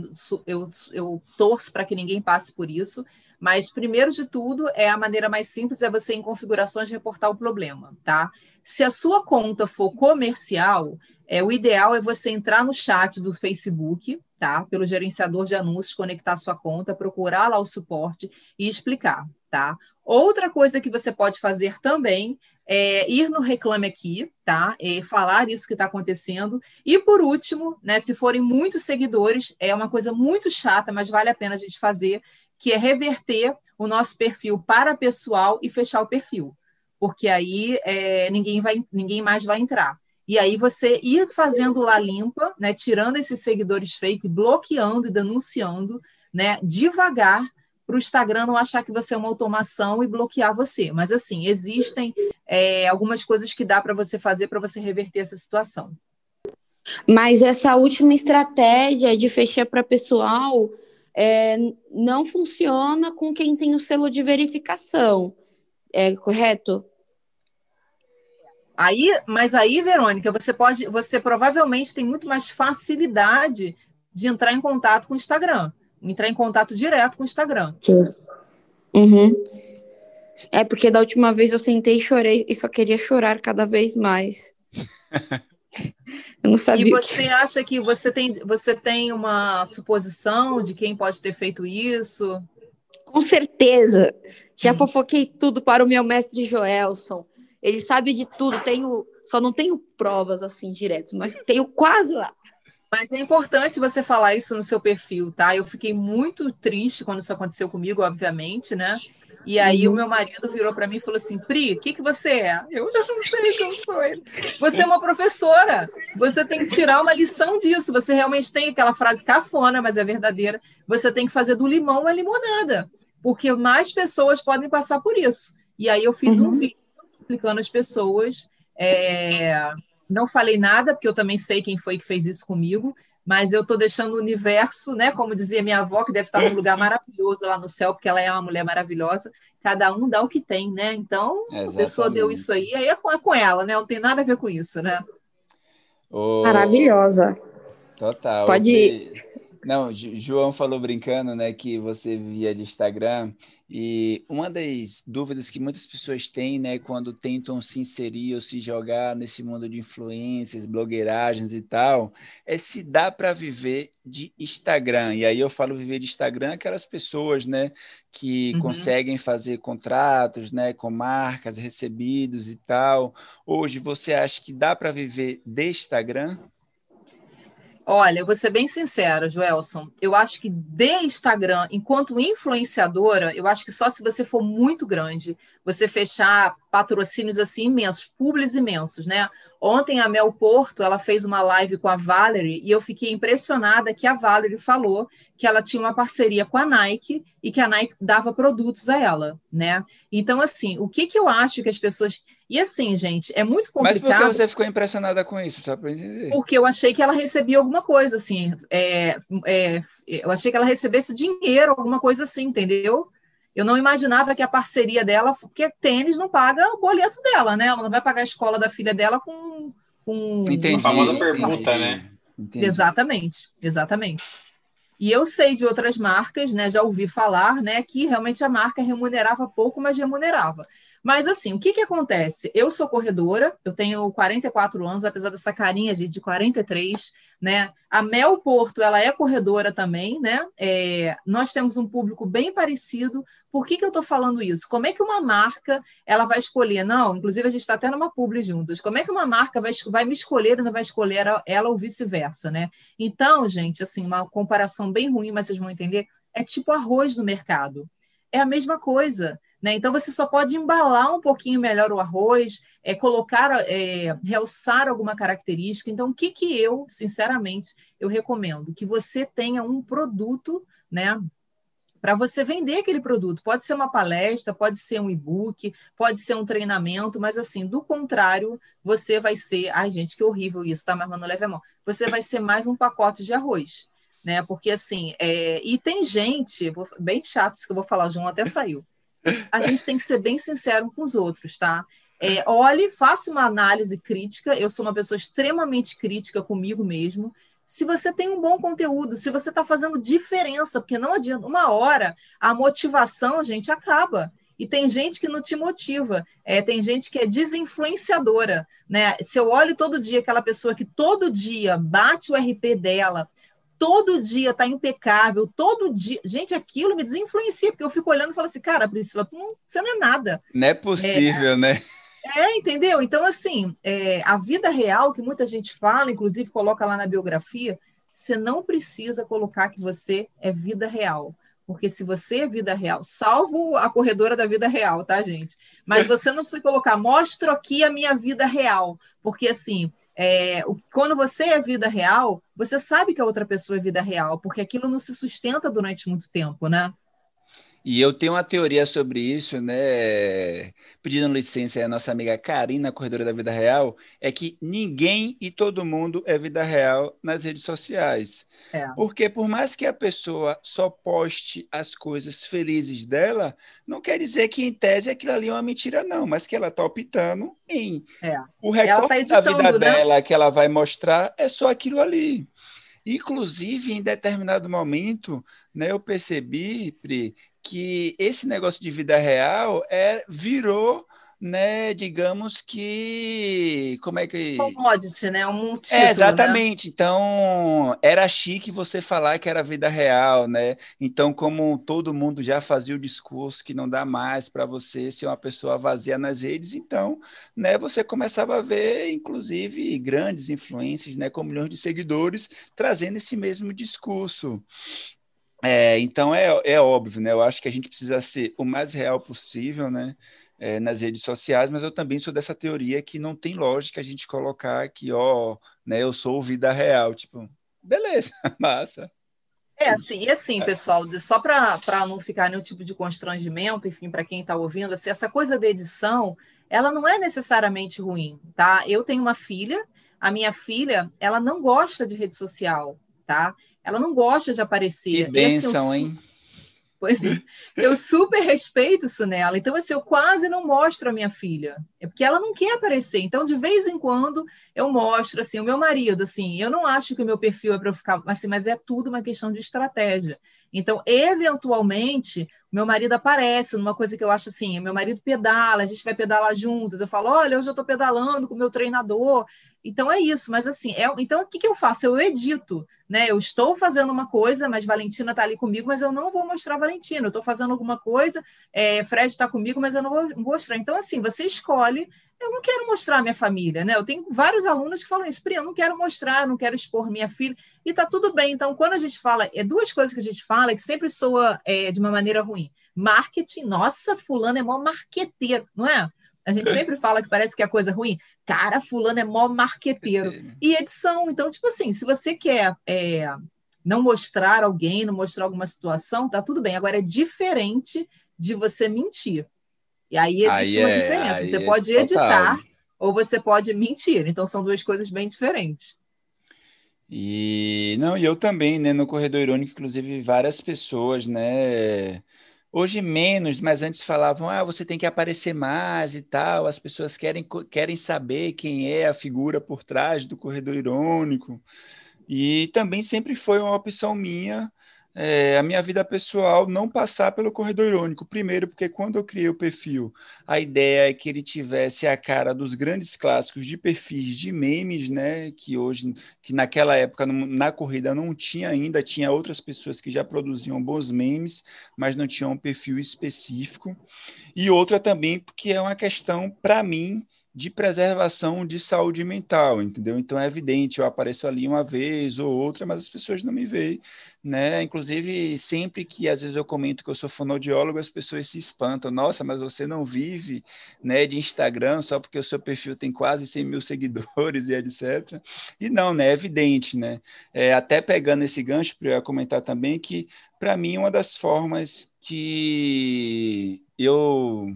eu, eu torço para que ninguém passe por isso, Mas, primeiro de tudo, é a maneira mais simples é você, em configurações, reportar o problema, tá? Se a sua conta for comercial, é, o ideal é você entrar no chat do Facebook, tá? Pelo gerenciador de anúncios, conectar a sua conta, procurar lá o suporte e explicar, tá? Outra coisa que você pode fazer também é ir no Reclame Aqui, tá? E falar isso que está acontecendo. E por último, né, se forem muitos seguidores, é uma coisa muito chata, mas vale a pena a gente fazer, que é reverter o nosso perfil para pessoal e fechar o perfil. Porque aí é, ninguém, vai, ninguém mais vai entrar. E aí você ir fazendo lá limpa, né, tirando esses seguidores fake, bloqueando e denunciando, né, devagar para o Instagram não achar que você é uma automação e bloquear você. Mas assim, existem é, algumas coisas que dá para você fazer para você reverter essa situação. Mas essa última estratégia de fechar para pessoal é, não funciona com quem tem o selo de verificação. É correto? Aí, mas aí, Verônica, você pode, você provavelmente tem muito mais facilidade de entrar em contato com o Instagram, entrar em contato direto com o Instagram. Uhum. É porque da última vez eu sentei e chorei e só queria chorar cada vez mais. eu não sabia. E você acha que você tem, você tem uma suposição de quem pode ter feito isso? Com certeza. Já hum. fofoquei tudo para o meu mestre Joelson. Ele sabe de tudo, tenho, só não tenho provas assim diretas, mas tenho quase lá. Mas é importante você falar isso no seu perfil, tá? Eu fiquei muito triste quando isso aconteceu comigo, obviamente, né? E aí uhum. o meu marido virou para mim e falou assim: Pri, o que, que você é? Eu, eu não sei quem eu sou ele. Você é uma professora. Você tem que tirar uma lição disso. Você realmente tem aquela frase cafona, mas é verdadeira. Você tem que fazer do limão uma limonada. Porque mais pessoas podem passar por isso. E aí eu fiz uhum. um vídeo explicando às pessoas. É, não falei nada, porque eu também sei quem foi que fez isso comigo, mas eu estou deixando o universo, né? Como dizia minha avó, que deve estar num lugar maravilhoso lá no céu, porque ela é uma mulher maravilhosa. Cada um dá o que tem, né? Então, Exatamente. a pessoa deu isso aí, aí é com, é com ela, né? Não tem nada a ver com isso, né? Maravilhosa. Total. Pode ir. Não, João falou brincando, né, que você via de Instagram, e uma das dúvidas que muitas pessoas têm, né, quando tentam se inserir ou se jogar nesse mundo de influências, blogueiragens e tal, é se dá para viver de Instagram. E aí eu falo viver de Instagram, aquelas pessoas, né, que uhum. conseguem fazer contratos, né, com marcas, recebidos e tal. Hoje você acha que dá para viver de Instagram? Olha, eu vou ser bem sincera, Joelson. Eu acho que de Instagram, enquanto influenciadora, eu acho que só se você for muito grande, você fechar patrocínios assim imensos, públicos imensos, né? Ontem a Mel Porto, ela fez uma live com a Valerie e eu fiquei impressionada que a Valerie falou que ela tinha uma parceria com a Nike e que a Nike dava produtos a ela, né? Então, assim, o que que eu acho que as pessoas e assim, gente, é muito complicado. Mas por que você ficou impressionada com isso? Só para entender. Porque eu achei que ela recebia alguma coisa, assim. É, é, eu achei que ela recebesse dinheiro, alguma coisa assim, entendeu? Eu não imaginava que a parceria dela, porque tênis não paga o boleto dela, né? Ela não vai pagar a escola da filha dela com. com Entendi. A famosa pergunta, né? Entendi. Exatamente, exatamente. E eu sei de outras marcas, né? Já ouvi falar, né? Que realmente a marca remunerava pouco, mas remunerava. Mas assim, o que, que acontece? Eu sou corredora, eu tenho 44 anos, apesar dessa carinha de, de 43, né? A Mel Porto, ela é corredora também, né? É, nós temos um público bem parecido. Por que, que eu estou falando isso? Como é que uma marca ela vai escolher? Não, inclusive a gente está até numa publi juntos. Como é que uma marca vai, vai me escolher e não vai escolher ela ou vice-versa, né? Então, gente, assim, uma comparação bem ruim, mas vocês vão entender, é tipo arroz no mercado. É a mesma coisa. Né? Então, você só pode embalar um pouquinho melhor o arroz, é, colocar, é, realçar alguma característica. Então, o que, que eu, sinceramente, eu recomendo? Que você tenha um produto, né? Para você vender aquele produto. Pode ser uma palestra, pode ser um e-book, pode ser um treinamento, mas assim, do contrário, você vai ser. Ai, gente, que horrível isso, tá? Mas não leve a mão. Você vai ser mais um pacote de arroz. Né? Porque assim, é... e tem gente, bem chato isso que eu vou falar, João até saiu a gente tem que ser bem sincero com os outros, tá? É, olhe, faça uma análise crítica. Eu sou uma pessoa extremamente crítica comigo mesmo. se você tem um bom conteúdo, se você está fazendo diferença, porque não adianta, uma hora a motivação, gente, acaba. E tem gente que não te motiva, é, tem gente que é desinfluenciadora. Né? Se eu olho todo dia aquela pessoa que todo dia bate o RP dela, todo dia está impecável, todo dia. Gente, aquilo me desinfluencia, porque eu fico olhando e falo assim, cara, Priscila, não, você não é nada. Não é possível, é, né? É, entendeu? Então, assim, é, a vida real, que muita gente fala, inclusive coloca lá na biografia, você não precisa colocar que você é vida real. Porque se você é vida real, salvo a corredora da vida real, tá, gente? Mas você não precisa colocar, mostro aqui a minha vida real. Porque, assim, é, quando você é vida real, você sabe que a outra pessoa é vida real, porque aquilo não se sustenta durante muito tempo, né? E eu tenho uma teoria sobre isso, né? Pedindo licença à nossa amiga Karina, corredora da vida real, é que ninguém e todo mundo é vida real nas redes sociais. É. Porque por mais que a pessoa só poste as coisas felizes dela, não quer dizer que em tese aquilo ali é uma mentira, não, mas que ela está optando em. É. O tá recorte tá da vida né? dela que ela vai mostrar é só aquilo ali. Inclusive, em determinado momento, né, eu percebi, Pri, que esse negócio de vida real é, virou né, digamos que como é que commodity, né, um título, é, exatamente. Né? Então era chique você falar que era vida real, né? Então como todo mundo já fazia o discurso que não dá mais para você ser uma pessoa vazia nas redes, então, né, você começava a ver inclusive grandes influências, né, com milhões de seguidores trazendo esse mesmo discurso. É, então é, é óbvio, né? Eu acho que a gente precisa ser o mais real possível, né? É, nas redes sociais, mas eu também sou dessa teoria que não tem lógica a gente colocar que, ó, né, eu sou vida real, tipo, beleza, massa. É assim, e assim, pessoal, só para não ficar nenhum tipo de constrangimento, enfim, para quem está ouvindo, assim, essa coisa da edição, ela não é necessariamente ruim, tá? Eu tenho uma filha, a minha filha, ela não gosta de rede social, tá? Ela não gosta de aparecer. Que bênção, assim, hein? Pois é, eu super respeito isso nela. Então, assim, eu quase não mostro a minha filha. É porque ela não quer aparecer. Então, de vez em quando, eu mostro, assim, o meu marido, assim, eu não acho que o meu perfil é para eu ficar, assim, mas é tudo uma questão de estratégia. Então, eventualmente, meu marido aparece numa coisa que eu acho assim, meu marido pedala, a gente vai pedalar juntos. Eu falo, olha, hoje eu estou pedalando com o meu treinador. Então é isso, mas assim, é, então o que, que eu faço? Eu edito, né? Eu estou fazendo uma coisa, mas Valentina está ali comigo, mas eu não vou mostrar Valentina. Eu estou fazendo alguma coisa, é, Fred está comigo, mas eu não vou mostrar. Então, assim, você escolhe. Eu não quero mostrar minha família, né? Eu tenho vários alunos que falam isso, Pri, eu não quero mostrar, não quero expor minha filha, e tá tudo bem. Então, quando a gente fala, é duas coisas que a gente fala que sempre soa é, de uma maneira ruim. Marketing, nossa, fulano é mó marqueteiro, não é? A gente sempre fala que parece que é coisa ruim. Cara, fulano é mó marqueteiro. E edição, então, tipo assim, se você quer é, não mostrar alguém, não mostrar alguma situação, tá tudo bem. Agora é diferente de você mentir. E aí existe aí uma é, diferença. Você é pode editar ou você pode mentir. Então são duas coisas bem diferentes. E não, e eu também, né, no corredor irônico, inclusive várias pessoas, né, Hoje menos, mas antes falavam, ah, você tem que aparecer mais e tal. As pessoas querem, querem saber quem é a figura por trás do corredor irônico. E também sempre foi uma opção minha é, a minha vida pessoal não passar pelo corredor irônico. Primeiro, porque quando eu criei o perfil, a ideia é que ele tivesse a cara dos grandes clássicos de perfis de memes, né? Que hoje, que naquela época na corrida não tinha ainda, tinha outras pessoas que já produziam bons memes, mas não tinham um perfil específico. E outra também, porque é uma questão, para mim, de preservação de saúde mental, entendeu? Então é evidente, eu apareço ali uma vez ou outra, mas as pessoas não me veem, né? Inclusive, sempre que às vezes eu comento que eu sou fonoaudiólogo, as pessoas se espantam. Nossa, mas você não vive né, de Instagram só porque o seu perfil tem quase 100 mil seguidores e etc. E não, né? É evidente, né? É, até pegando esse gancho, para eu comentar também que, para mim, uma das formas que eu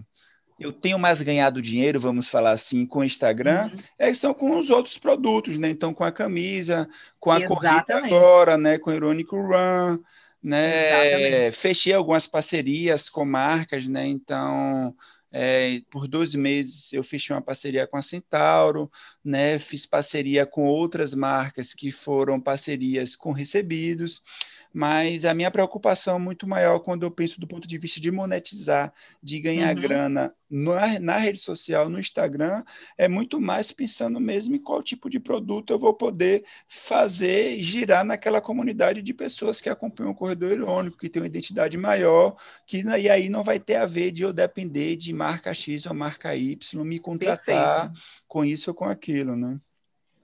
eu tenho mais ganhado dinheiro, vamos falar assim, com o Instagram, uhum. é, são com os outros produtos, né? Então, com a camisa, com a Exatamente. corrida agora, né? Com o Irônico Run, né? Fechei algumas parcerias com marcas, né? Então, é, por dois meses eu fechei uma parceria com a Centauro, né? Fiz parceria com outras marcas que foram parcerias com recebidos mas a minha preocupação é muito maior quando eu penso do ponto de vista de monetizar, de ganhar uhum. grana na, na, rede social, no Instagram, é muito mais pensando mesmo em qual tipo de produto eu vou poder fazer girar naquela comunidade de pessoas que acompanham o corredor irônico, que tem uma identidade maior, que e aí não vai ter a ver de eu depender de marca X ou marca Y, me contratar Perfeito. com isso ou com aquilo, né?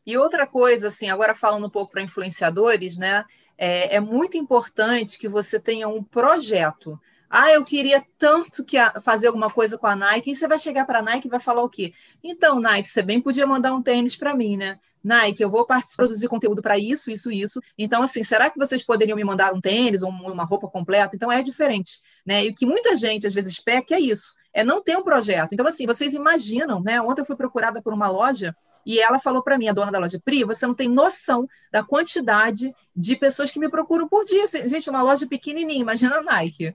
E outra coisa, assim, agora falando um pouco para influenciadores, né? É, é muito importante que você tenha um projeto. Ah, eu queria tanto que a, fazer alguma coisa com a Nike. E você vai chegar para a Nike e vai falar o quê? Então, Nike, você bem podia mandar um tênis para mim, né? Nike, eu vou produzir conteúdo para isso, isso, isso. Então, assim, será que vocês poderiam me mandar um tênis ou uma roupa completa? Então, é diferente, né? E o que muita gente, às vezes, peca é isso, é não ter um projeto. Então, assim, vocês imaginam, né? Ontem eu fui procurada por uma loja e ela falou para mim, a dona da loja, Pri, você não tem noção da quantidade de pessoas que me procuram por dia. Gente, uma loja pequenininha, imagina a Nike.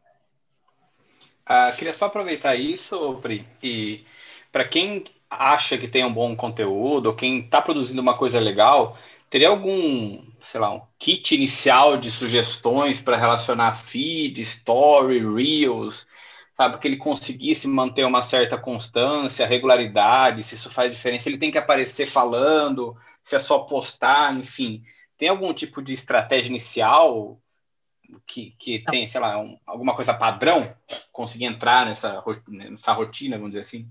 Ah, queria só aproveitar isso, Pri, e para quem acha que tem um bom conteúdo, ou quem está produzindo uma coisa legal, teria algum, sei lá, um kit inicial de sugestões para relacionar feed, story, reels, sabe? Que ele conseguisse manter uma certa constância, regularidade, se isso faz diferença. Ele tem que aparecer falando, se é só postar, enfim. Tem algum tipo de estratégia inicial que, que tem, sei lá, um, alguma coisa padrão? Conseguir entrar nessa, nessa rotina, vamos dizer assim?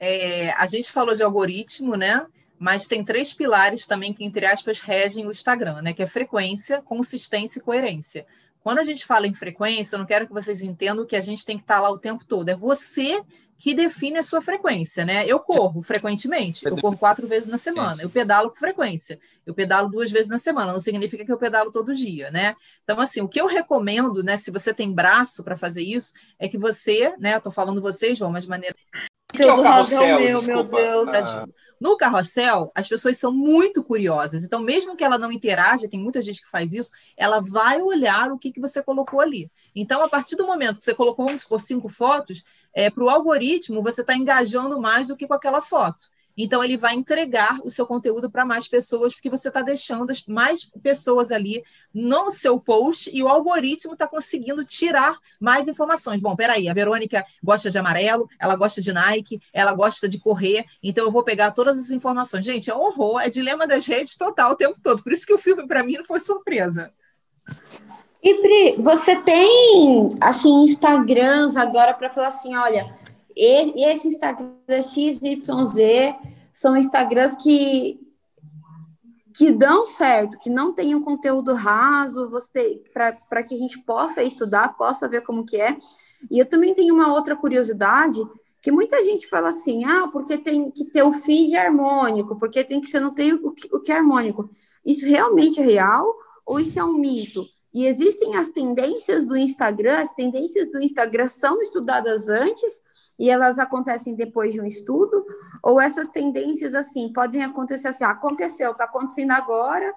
É, a gente falou de algoritmo, né? Mas tem três pilares também que, entre aspas, regem o Instagram, né? Que é frequência, consistência e coerência. Quando a gente fala em frequência, eu não quero que vocês entendam que a gente tem que estar lá o tempo todo. É você que define a sua frequência, né? Eu corro frequentemente, eu corro quatro vezes na semana, eu pedalo com frequência, eu pedalo duas vezes na semana, não significa que eu pedalo todo dia, né? Então, assim, o que eu recomendo, né, se você tem braço para fazer isso, é que você, né, eu tô falando você, João, mas de maneira. Que é o carrossel, meu, meu Deus. Ah. No carrossel, as pessoas são muito curiosas. Então, mesmo que ela não interaja, tem muita gente que faz isso, ela vai olhar o que, que você colocou ali. Então, a partir do momento que você colocou, vamos supor, cinco fotos, é, para o algoritmo, você está engajando mais do que com aquela foto. Então, ele vai entregar o seu conteúdo para mais pessoas, porque você está deixando mais pessoas ali no seu post e o algoritmo está conseguindo tirar mais informações. Bom, peraí, a Verônica gosta de amarelo, ela gosta de Nike, ela gosta de correr, então eu vou pegar todas as informações. Gente, é horror, é dilema das redes total o tempo todo. Por isso que o filme, para mim, não foi surpresa. E Pri, você tem assim Instagrams agora para falar assim, olha, e, esse Instagram XYZ são Instagrams que, que dão certo, que não tem um conteúdo raso, para que a gente possa estudar, possa ver como que é. E eu também tenho uma outra curiosidade, que muita gente fala assim, ah, porque tem que ter o feed harmônico, porque tem que você não tem o que, o que é harmônico. Isso realmente é real ou isso é um mito? E existem as tendências do Instagram, as tendências do Instagram são estudadas antes e elas acontecem depois de um estudo, ou essas tendências assim podem acontecer assim, ah, aconteceu, está acontecendo agora,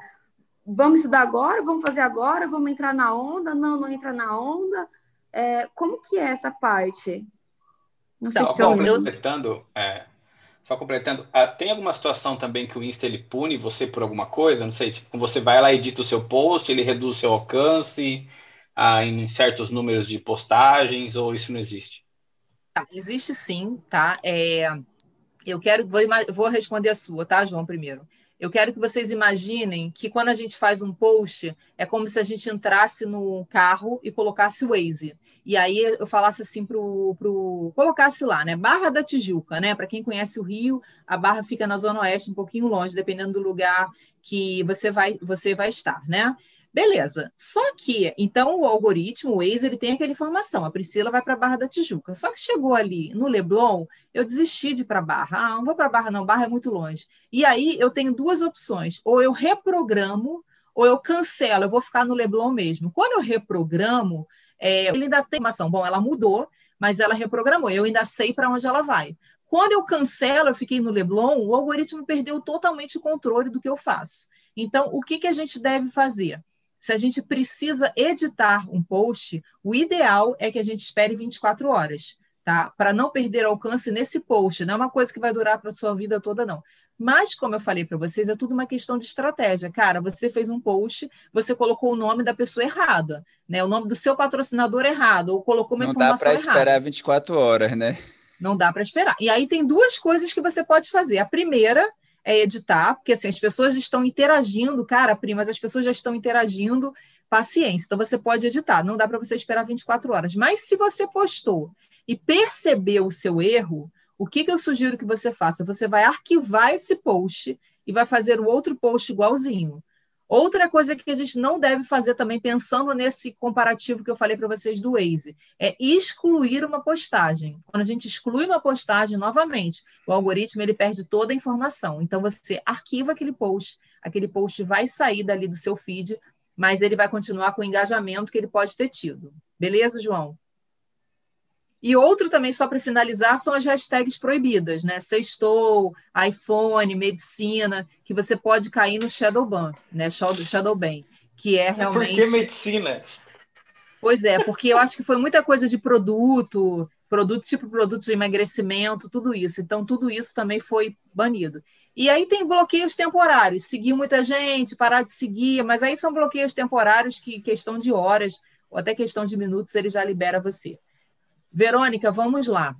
vamos estudar agora, vamos fazer agora, vamos entrar na onda, não, não entra na onda. É, como que é essa parte? Não sei não, se completando, é, só completando, ah, tem alguma situação também que o Insta ele pune você por alguma coisa? Não sei se você vai lá edita o seu post, ele reduz o seu alcance ah, em certos números de postagens, ou isso não existe? Tá, existe sim, tá? É, eu quero, vou, vou responder a sua, tá, João, primeiro. Eu quero que vocês imaginem que quando a gente faz um post, é como se a gente entrasse no carro e colocasse o Waze. E aí eu falasse assim pro, pro colocasse lá, né? Barra da Tijuca, né? Para quem conhece o Rio, a Barra fica na zona oeste, um pouquinho longe, dependendo do lugar que você vai você vai estar, né? Beleza. Só que, então, o algoritmo, o Waze, ele tem aquela informação. A Priscila vai para a Barra da Tijuca. Só que chegou ali no Leblon, eu desisti de ir para a Barra. Ah, não vou para a Barra, não. Barra é muito longe. E aí eu tenho duas opções. Ou eu reprogramo, ou eu cancelo. Eu vou ficar no Leblon mesmo. Quando eu reprogramo, é, ele ainda tem informação. Bom, ela mudou, mas ela reprogramou. Eu ainda sei para onde ela vai. Quando eu cancelo, eu fiquei no Leblon, o algoritmo perdeu totalmente o controle do que eu faço. Então, o que, que a gente deve fazer? Se a gente precisa editar um post, o ideal é que a gente espere 24 horas, tá? Para não perder alcance nesse post. Não é uma coisa que vai durar para a sua vida toda, não. Mas, como eu falei para vocês, é tudo uma questão de estratégia. Cara, você fez um post, você colocou o nome da pessoa errada, né? O nome do seu patrocinador errado, ou colocou uma não informação errada. Não dá para esperar 24 horas, né? Não dá para esperar. E aí tem duas coisas que você pode fazer. A primeira é editar, porque assim, as pessoas estão interagindo, cara, primas, as pessoas já estão interagindo, paciência. Então você pode editar, não dá para você esperar 24 horas. Mas se você postou e percebeu o seu erro, o que, que eu sugiro que você faça? Você vai arquivar esse post e vai fazer o outro post igualzinho. Outra coisa que a gente não deve fazer também, pensando nesse comparativo que eu falei para vocês do Waze, é excluir uma postagem. Quando a gente exclui uma postagem, novamente, o algoritmo ele perde toda a informação. Então, você arquiva aquele post, aquele post vai sair dali do seu feed, mas ele vai continuar com o engajamento que ele pode ter tido. Beleza, João? E outro também, só para finalizar, são as hashtags proibidas, né? Sextou, iPhone, medicina, que você pode cair no shadow ban, né? Shadow ban, que é realmente. Por que medicina? Pois é, porque eu acho que foi muita coisa de produto, produto tipo produtos de emagrecimento, tudo isso. Então, tudo isso também foi banido. E aí tem bloqueios temporários, seguir muita gente, parar de seguir, mas aí são bloqueios temporários que, questão de horas, ou até questão de minutos, ele já libera você. Verônica, vamos lá.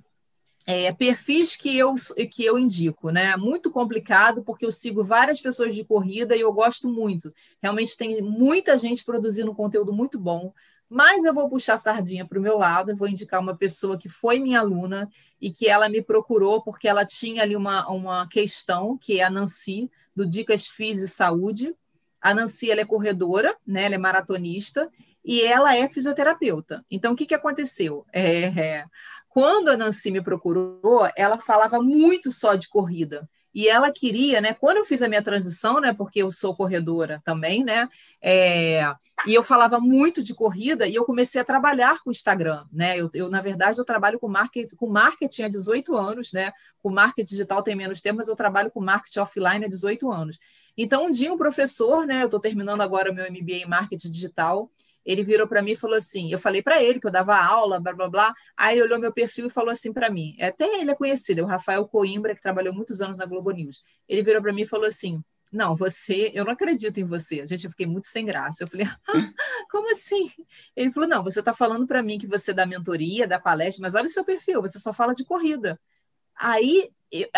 É, perfis que eu, que eu indico, né? Muito complicado, porque eu sigo várias pessoas de corrida e eu gosto muito. Realmente tem muita gente produzindo conteúdo muito bom, mas eu vou puxar a sardinha para o meu lado e vou indicar uma pessoa que foi minha aluna e que ela me procurou porque ela tinha ali uma, uma questão, que é a Nancy, do Dicas Físio e Saúde. A Nancy ela é corredora, né? ela é maratonista, e ela é fisioterapeuta. Então, o que, que aconteceu? É, é, quando a Nancy me procurou, ela falava muito só de corrida. E ela queria, né? Quando eu fiz a minha transição, né? Porque eu sou corredora também, né? É, e eu falava muito de corrida e eu comecei a trabalhar com o Instagram, né? Eu, eu, na verdade, eu trabalho com marketing, com marketing há 18 anos, né? Com marketing digital tem menos tempo, mas eu trabalho com marketing offline há 18 anos. Então, um dia um professor, né? Eu estou terminando agora meu MBA em marketing digital ele virou para mim e falou assim: eu falei para ele que eu dava aula, blá blá blá. Aí ele olhou meu perfil e falou assim para mim: até ele é conhecido, é o Rafael Coimbra, que trabalhou muitos anos na Globo News. Ele virou para mim e falou assim: não, você, eu não acredito em você. Gente, eu fiquei muito sem graça. Eu falei, ah, como assim? Ele falou, não, você está falando para mim que você dá mentoria, dá palestra, mas olha o seu perfil, você só fala de corrida. Aí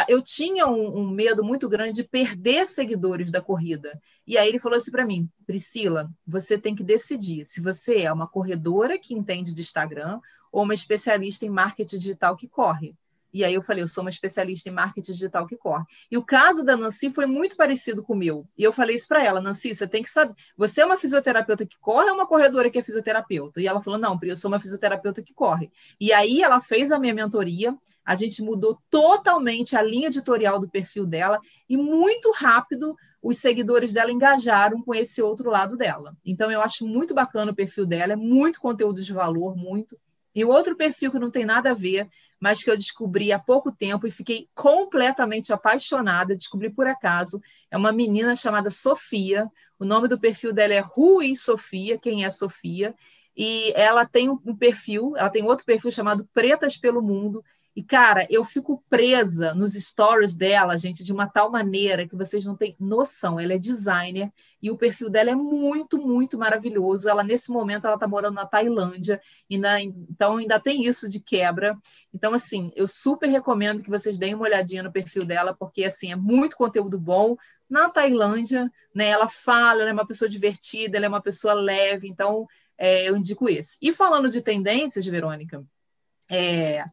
eu, tinha um, um, medo muito grande de perder seguidores da corrida. E aí ele falou assim para mim, Priscila, você tem que decidir se você é uma corredora que entende de Instagram ou uma especialista em marketing digital que corre. E aí eu falei, eu sou uma especialista em marketing digital que corre. E o caso da Nancy foi muito parecido com o meu. E eu falei isso para ela, Nancy, você tem que saber, você é uma fisioterapeuta que corre ou uma corredora que é fisioterapeuta? E ela falou, não, eu sou uma fisioterapeuta que corre. E aí ela fez a minha mentoria, a gente mudou totalmente a linha editorial do perfil dela e muito rápido os seguidores dela engajaram com esse outro lado dela. Então eu acho muito bacana o perfil dela, é muito conteúdo de valor, muito. E o outro perfil que não tem nada a ver, mas que eu descobri há pouco tempo e fiquei completamente apaixonada, descobri por acaso, é uma menina chamada Sofia. O nome do perfil dela é Rui Sofia, quem é Sofia? E ela tem um perfil, ela tem outro perfil chamado Pretas pelo Mundo, e, cara, eu fico presa nos stories dela, gente, de uma tal maneira que vocês não têm noção. Ela é designer e o perfil dela é muito, muito maravilhoso. Ela, nesse momento, ela está morando na Tailândia, e na, então ainda tem isso de quebra. Então, assim, eu super recomendo que vocês deem uma olhadinha no perfil dela, porque, assim, é muito conteúdo bom. Na Tailândia, né, ela fala, ela é uma pessoa divertida, ela é uma pessoa leve, então é, eu indico esse. E falando de tendências, Verônica, é,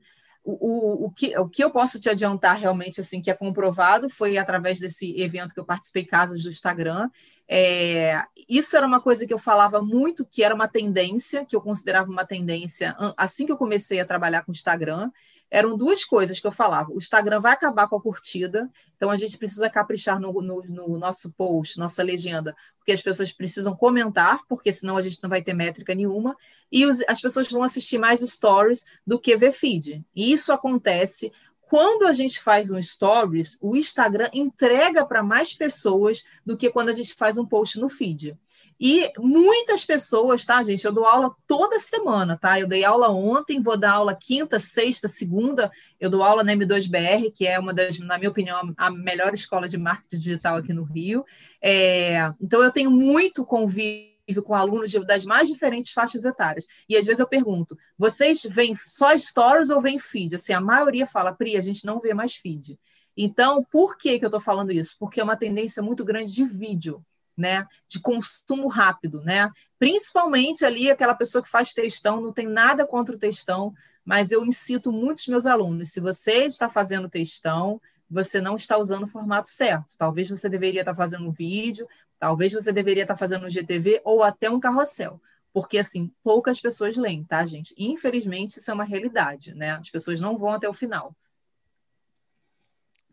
o, o, que, o que eu posso te adiantar realmente assim que é comprovado foi através desse evento que eu participei casas do Instagram. É, isso era uma coisa que eu falava muito que era uma tendência que eu considerava uma tendência assim que eu comecei a trabalhar com Instagram eram duas coisas que eu falava. O Instagram vai acabar com a curtida, então a gente precisa caprichar no, no, no, nosso post, nossa legenda, porque as pessoas precisam comentar, porque senão a gente não vai ter métrica nenhuma, e os, as pessoas vão assistir mais stories do que ver feed. E isso acontece quando a gente faz um stories, o Instagram entrega para mais pessoas do que quando a gente faz um post no feed. E muitas pessoas, tá, gente? Eu dou aula toda semana, tá? Eu dei aula ontem, vou dar aula quinta, sexta, segunda. Eu dou aula na M2BR, que é uma das, na minha opinião, a melhor escola de marketing digital aqui no Rio. É, então, eu tenho muito convívio com alunos das mais diferentes faixas etárias. E às vezes eu pergunto: vocês veem só stories ou veem feed? Assim, a maioria fala, Pri, a gente não vê mais feed. Então, por que, que eu estou falando isso? Porque é uma tendência muito grande de vídeo né, de consumo rápido, né? Principalmente ali aquela pessoa que faz textão, não tem nada contra o textão, mas eu incito muitos meus alunos, se você está fazendo textão, você não está usando o formato certo. Talvez você deveria estar fazendo um vídeo, talvez você deveria estar fazendo um GTV ou até um carrossel. Porque, assim, poucas pessoas leem, tá, gente? Infelizmente, isso é uma realidade, né? As pessoas não vão até o final.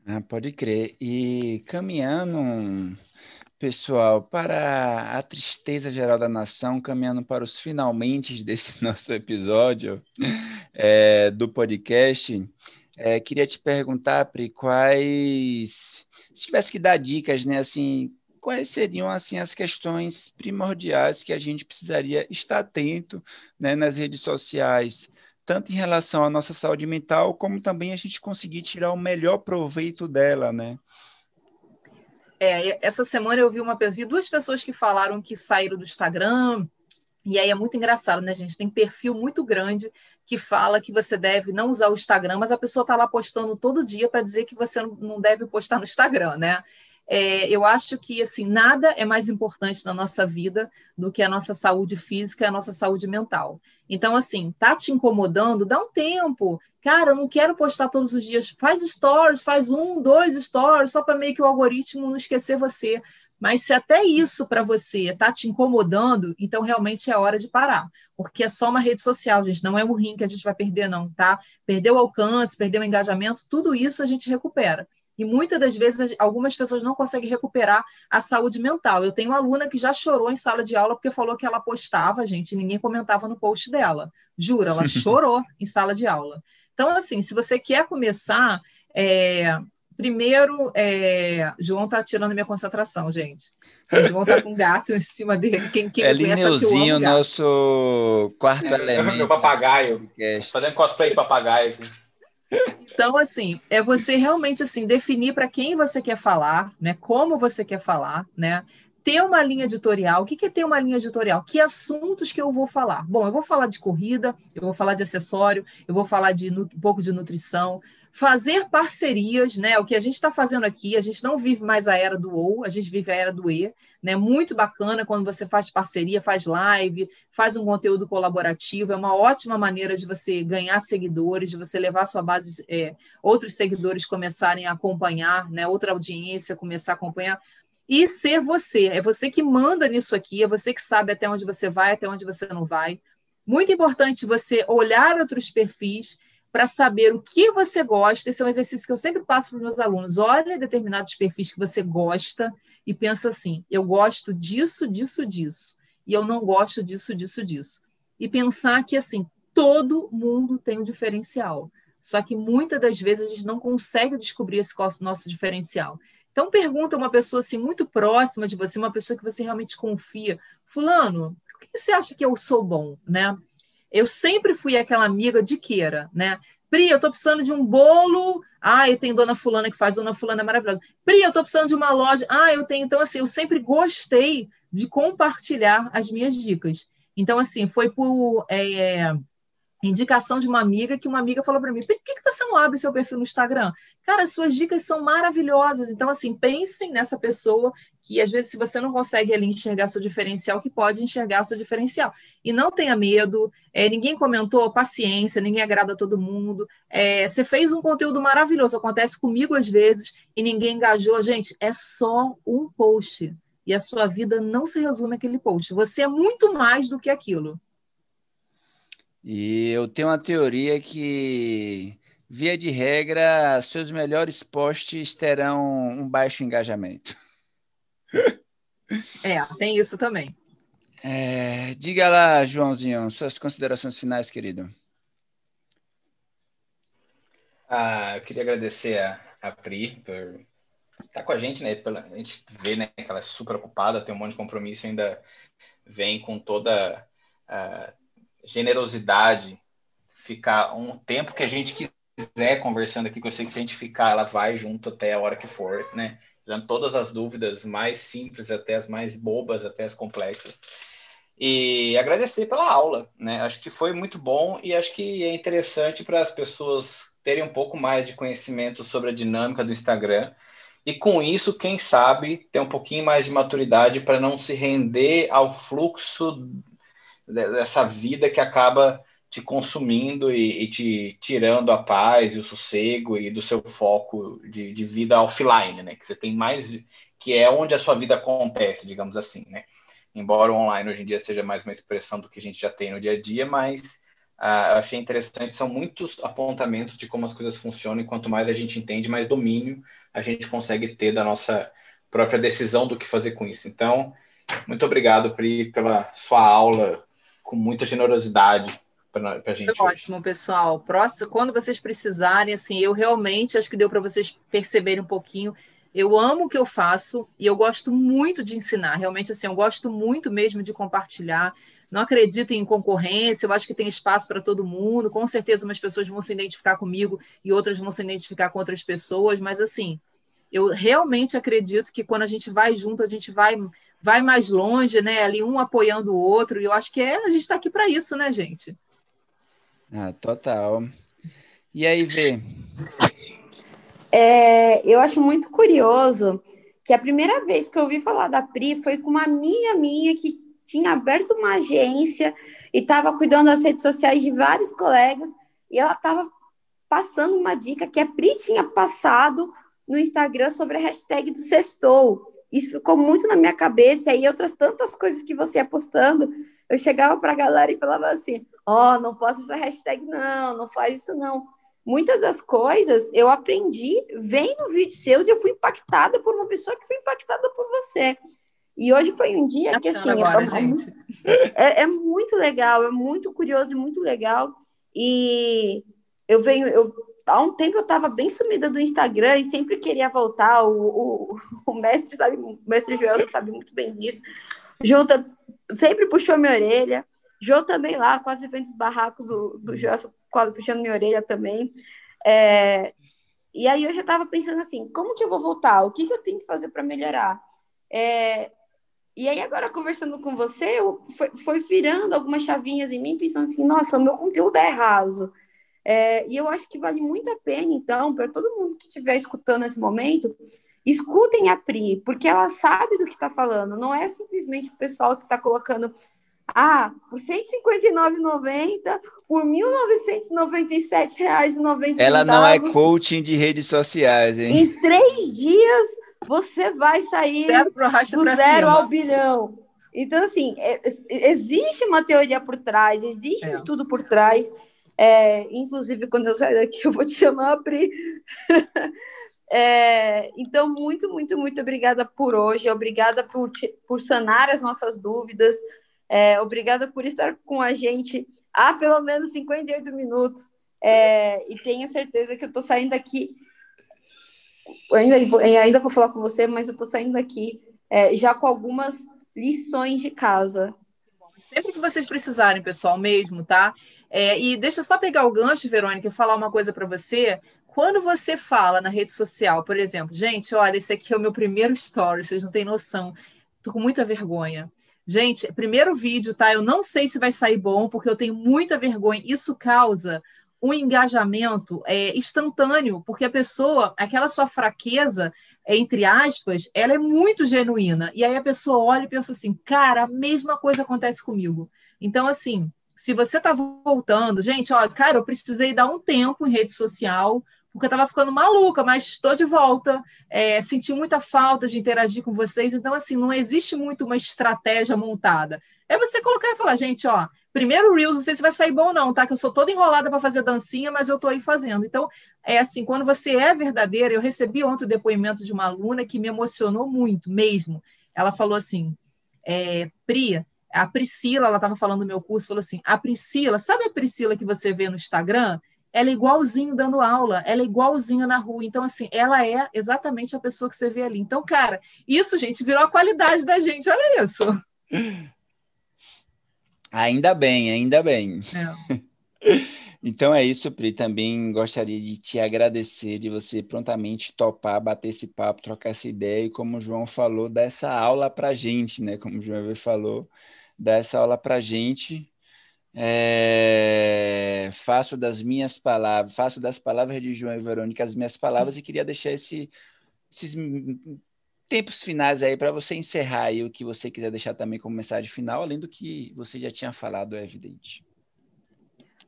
Ah, pode crer. E caminhando Pessoal, para a tristeza geral da nação, caminhando para os finalmente desse nosso episódio é, do podcast, é, queria te perguntar, Pri, quais, se tivesse que dar dicas, né, assim, quais seriam assim as questões primordiais que a gente precisaria estar atento, né, nas redes sociais, tanto em relação à nossa saúde mental, como também a gente conseguir tirar o melhor proveito dela, né? É, essa semana eu vi uma vi duas pessoas que falaram que saíram do Instagram, e aí é muito engraçado, né, gente? Tem perfil muito grande que fala que você deve não usar o Instagram, mas a pessoa está lá postando todo dia para dizer que você não deve postar no Instagram, né? É, eu acho que assim nada é mais importante na nossa vida do que a nossa saúde física e a nossa saúde mental. Então, assim, tá te incomodando, dá um tempo. Cara, eu não quero postar todos os dias. Faz stories, faz um, dois stories, só para meio que o algoritmo não esquecer você. Mas se até isso para você está te incomodando, então realmente é hora de parar. Porque é só uma rede social, gente. Não é o rim que a gente vai perder, não, tá? Perder o alcance, perder o engajamento, tudo isso a gente recupera. E muitas das vezes algumas pessoas não conseguem recuperar a saúde mental. Eu tenho uma aluna que já chorou em sala de aula porque falou que ela postava, gente, e ninguém comentava no post dela. Jura, ela chorou em sala de aula. Então, assim, se você quer começar, é, primeiro, é, João está tirando minha concentração, gente. O João está com um gato em cima dele. Quem, quem é Lineuzinho, nosso quarto elemento. Meu papagaio. Fazendo cosplay de papagaio. Então, assim, é você realmente assim definir para quem você quer falar, né? Como você quer falar, né? Ter uma linha editorial. O que é ter uma linha editorial? Que assuntos que eu vou falar? Bom, eu vou falar de corrida, eu vou falar de acessório, eu vou falar de um pouco de nutrição, fazer parcerias, né? O que a gente está fazendo aqui, a gente não vive mais a era do ou, a gente vive a era do e, né? Muito bacana quando você faz parceria, faz live, faz um conteúdo colaborativo, é uma ótima maneira de você ganhar seguidores, de você levar sua base, é, outros seguidores começarem a acompanhar, né? Outra audiência começar a acompanhar e ser você. É você que manda nisso aqui, é você que sabe até onde você vai, até onde você não vai. Muito importante você olhar outros perfis para saber o que você gosta. Esse é um exercício que eu sempre passo para os meus alunos. Olha determinados perfis que você gosta e pensa assim: eu gosto disso, disso, disso. E eu não gosto disso, disso, disso. E pensar que, assim, todo mundo tem um diferencial. Só que muitas das vezes a gente não consegue descobrir esse nosso diferencial. Então, pergunta uma pessoa assim, muito próxima de você, uma pessoa que você realmente confia: Fulano, o que você acha que eu sou bom? Né? Eu sempre fui aquela amiga de queira, né? Pri, eu tô precisando de um bolo. Ah, eu tenho Dona Fulana que faz, Dona Fulana é maravilhosa. Pri, eu tô precisando de uma loja. Ah, eu tenho. Então, assim, eu sempre gostei de compartilhar as minhas dicas. Então, assim, foi por. É, indicação de uma amiga que uma amiga falou para mim: por que, você não abre seu perfil no Instagram? Cara, suas dicas são maravilhosas. Então, assim, pensem nessa pessoa que às vezes, se você não consegue ali enxergar seu diferencial, que pode enxergar seu diferencial. E não tenha medo, é, ninguém comentou, paciência, ninguém agrada a todo mundo. É, você fez um conteúdo maravilhoso, acontece comigo às vezes, e ninguém engajou. Gente, é só um post. E a sua vida não se resume àquele post. Você é muito mais do que aquilo. E eu tenho uma teoria que, via de regra, seus melhores posts terão um baixo engajamento. É, tem isso também. É, diga lá, Joãozinho, suas considerações finais, querido. Ah, eu queria agradecer a, a Pri por tá com a gente, né? A gente vê né, que ela é super ocupada, tem um monte de compromisso, ainda vem com toda a generosidade ficar um tempo que a gente quiser conversando aqui, que eu sei que se a gente ficar, ela vai junto até a hora que for, né? Tirando todas as dúvidas mais simples até as mais bobas, até as complexas. E agradecer pela aula, né? Acho que foi muito bom e acho que é interessante para as pessoas terem um pouco mais de conhecimento sobre a dinâmica do Instagram e com isso, quem sabe, ter um pouquinho mais de maturidade para não se render ao fluxo dessa vida que acaba te consumindo e, e, te tirando a paz e o sossego e do seu foco de, de, vida offline, né? Que você tem mais, que é onde a sua vida acontece, digamos assim, né? Embora o online hoje em dia seja mais uma expressão do que a gente já tem no dia a dia, mas ah, eu achei interessante, são muitos apontamentos de como as coisas funcionam e quanto mais a gente entende, mais domínio a gente consegue ter da nossa própria decisão do que fazer com isso. Então, muito obrigado, Pri, pela sua aula com muita generosidade para a gente. Foi ótimo, pessoal. Próximo, quando vocês precisarem, assim, eu realmente acho que deu para vocês perceberem um pouquinho. Eu amo o que eu faço e eu gosto muito de ensinar. Realmente, assim, eu gosto muito mesmo de compartilhar. Não acredito em concorrência, eu acho que tem espaço para todo mundo. Com certeza, umas pessoas vão se identificar comigo e outras vão se identificar com outras pessoas, mas assim, eu realmente acredito que quando a gente vai junto, a gente vai vai mais longe, né? Ali um apoiando o outro, e eu acho que é, a gente está aqui para isso, né, gente? Ah, total. E aí, Vê? É, eu acho muito curioso que a primeira vez que eu ouvi falar da Pri foi com uma amiga minha que tinha aberto uma agência e estava cuidando das redes sociais de vários colegas e ela estava passando uma dica que a Pri tinha passado no Instagram sobre a hashtag do sextou. Isso ficou muito na minha cabeça, e aí outras tantas coisas que você ia postando, eu chegava para a galera e falava assim, ó, oh, não posta essa hashtag não, não faz isso não. Muitas das coisas eu aprendi vendo vídeos seus e eu fui impactada por uma pessoa que foi impactada por você. E hoje foi um dia que, assim, agora, é, gente. É, é, muito legal, é muito curioso e muito legal. E eu venho, eu, há um tempo eu estava bem sumida do Instagram e sempre queria voltar. O, o, o mestre sabe, o mestre Joel sabe muito bem disso. Junta, sempre puxou minha orelha. Jô também lá, quase eventos barracos do, do Joel, quase puxando minha orelha também. É, e aí eu já estava pensando assim, como que eu vou voltar? O que, que eu tenho que fazer para melhorar? É, e aí, agora, conversando com você, eu, foi, foi virando algumas chavinhas em mim, pensando assim, nossa, o meu conteúdo é raso. É, e eu acho que vale muito a pena, então, para todo mundo que estiver escutando nesse momento, escutem a Pri, porque ela sabe do que está falando. Não é simplesmente o pessoal que está colocando, ah, por R$ 159,90, por R$ 1.997,90. Ela não é coaching de redes sociais, hein? Em três dias você vai sair zero do zero cima. ao bilhão. Então, assim, é, existe uma teoria por trás, existe é. um estudo por trás. É, inclusive, quando eu sair daqui, eu vou te chamar Pri. É, então, muito, muito, muito obrigada por hoje, obrigada por, por sanar as nossas dúvidas, é, obrigada por estar com a gente há pelo menos 58 minutos. É, e tenha certeza que eu estou saindo daqui ainda, ainda vou falar com você, mas eu estou saindo daqui é, já com algumas lições de casa. Sempre que vocês precisarem, pessoal, mesmo, tá? É, e deixa eu só pegar o gancho, Verônica, e falar uma coisa para você. Quando você fala na rede social, por exemplo, gente, olha, esse aqui é o meu primeiro story, vocês não têm noção. Tô com muita vergonha. Gente, primeiro vídeo, tá? Eu não sei se vai sair bom, porque eu tenho muita vergonha. Isso causa um engajamento é, instantâneo, porque a pessoa, aquela sua fraqueza, entre aspas, ela é muito genuína. E aí a pessoa olha e pensa assim, cara, a mesma coisa acontece comigo. Então, assim, se você está voltando, gente, ó, cara, eu precisei dar um tempo em rede social, porque eu estava ficando maluca, mas estou de volta, é, senti muita falta de interagir com vocês, então, assim, não existe muito uma estratégia montada. É você colocar e falar, gente, ó, primeiro Reels, não sei se vai sair bom ou não, tá? Que eu sou toda enrolada para fazer dancinha, mas eu estou aí fazendo. Então, é assim, quando você é verdadeira, eu recebi ontem o depoimento de uma aluna que me emocionou muito, mesmo. Ela falou assim, é, Pri, a Priscila, ela estava falando do meu curso, falou assim, a Priscila, sabe a Priscila que você vê no Instagram? ela é igualzinho dando aula, ela é igualzinha na rua. Então, assim, ela é exatamente a pessoa que você vê ali. Então, cara, isso, gente, virou a qualidade da gente. Olha isso. Ainda bem, ainda bem. É. Então é isso, Pri. Também gostaria de te agradecer de você prontamente topar, bater esse papo, trocar essa ideia e, como o João falou, dar essa aula para gente, né? Como o João falou, dar essa aula para gente. É... Faço das minhas palavras, faço das palavras de João e Verônica as minhas palavras e queria deixar esse, esses tempos finais aí para você encerrar aí o que você quiser deixar também como mensagem final, além do que você já tinha falado, é evidente.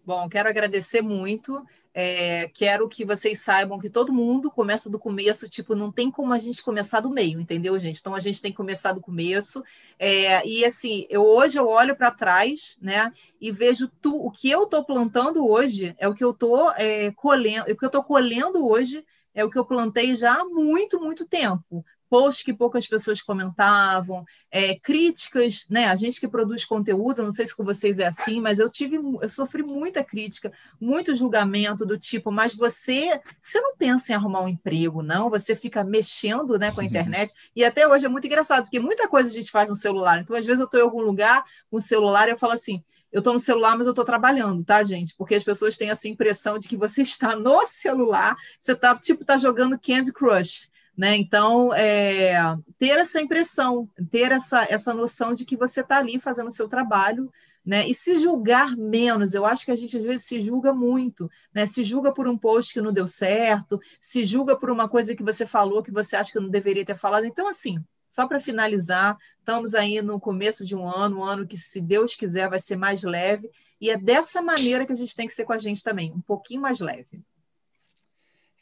Bom, quero agradecer muito. É, quero que vocês saibam que todo mundo começa do começo, tipo, não tem como a gente começar do meio, entendeu, gente? Então a gente tem que começar do começo. É, e assim, eu hoje eu olho para trás, né, e vejo tu, o que eu estou plantando hoje é o que eu estou é, colhendo, o que eu estou colhendo hoje é o que eu plantei já há muito, muito tempo posts que poucas pessoas comentavam, é, críticas, né? A gente que produz conteúdo, não sei se com vocês é assim, mas eu tive, eu sofri muita crítica, muito julgamento do tipo, mas você, você não pensa em arrumar um emprego, não? Você fica mexendo, né, com a uhum. internet. E até hoje é muito engraçado, porque muita coisa a gente faz no celular. Então, às vezes eu estou em algum lugar com o celular e eu falo assim, eu estou no celular, mas eu estou trabalhando, tá, gente? Porque as pessoas têm essa impressão de que você está no celular, você está tipo tá jogando Candy Crush. Né? Então, é, ter essa impressão, ter essa, essa noção de que você está ali fazendo o seu trabalho, né? E se julgar menos, eu acho que a gente às vezes se julga muito, né? Se julga por um post que não deu certo, se julga por uma coisa que você falou que você acha que não deveria ter falado. Então, assim, só para finalizar, estamos aí no começo de um ano, um ano que, se Deus quiser, vai ser mais leve, e é dessa maneira que a gente tem que ser com a gente também, um pouquinho mais leve.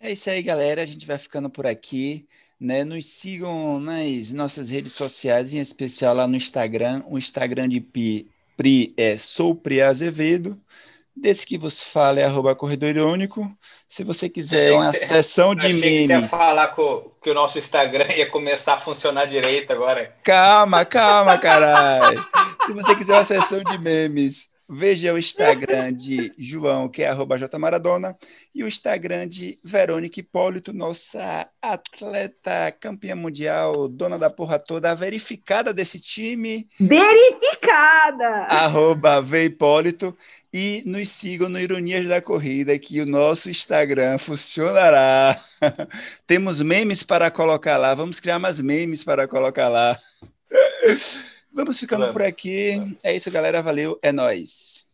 É isso aí, galera. A gente vai ficando por aqui. Né? Nos sigam nas nossas redes sociais, em especial lá no Instagram. O Instagram de Pi, Pri é Sou Pri Azevedo. Desse que você fala é arroba Corredor Irônico. Se você quiser uma sessão de. Que você ia falar com, que o nosso Instagram ia começar a funcionar direito agora. Calma, calma, caralho. Se você quiser uma sessão de memes Veja o Instagram de João, que é arroba jmaradona, e o Instagram de Verônica Hipólito, nossa atleta campeã mundial, dona da porra toda, verificada desse time. Verificada! Arroba V Hipólito. E nos sigam no Ironias da Corrida, que o nosso Instagram funcionará. Temos memes para colocar lá. Vamos criar mais memes para colocar lá. Vamos ficando vamos, por aqui. Vamos. É isso, galera. Valeu. É nós.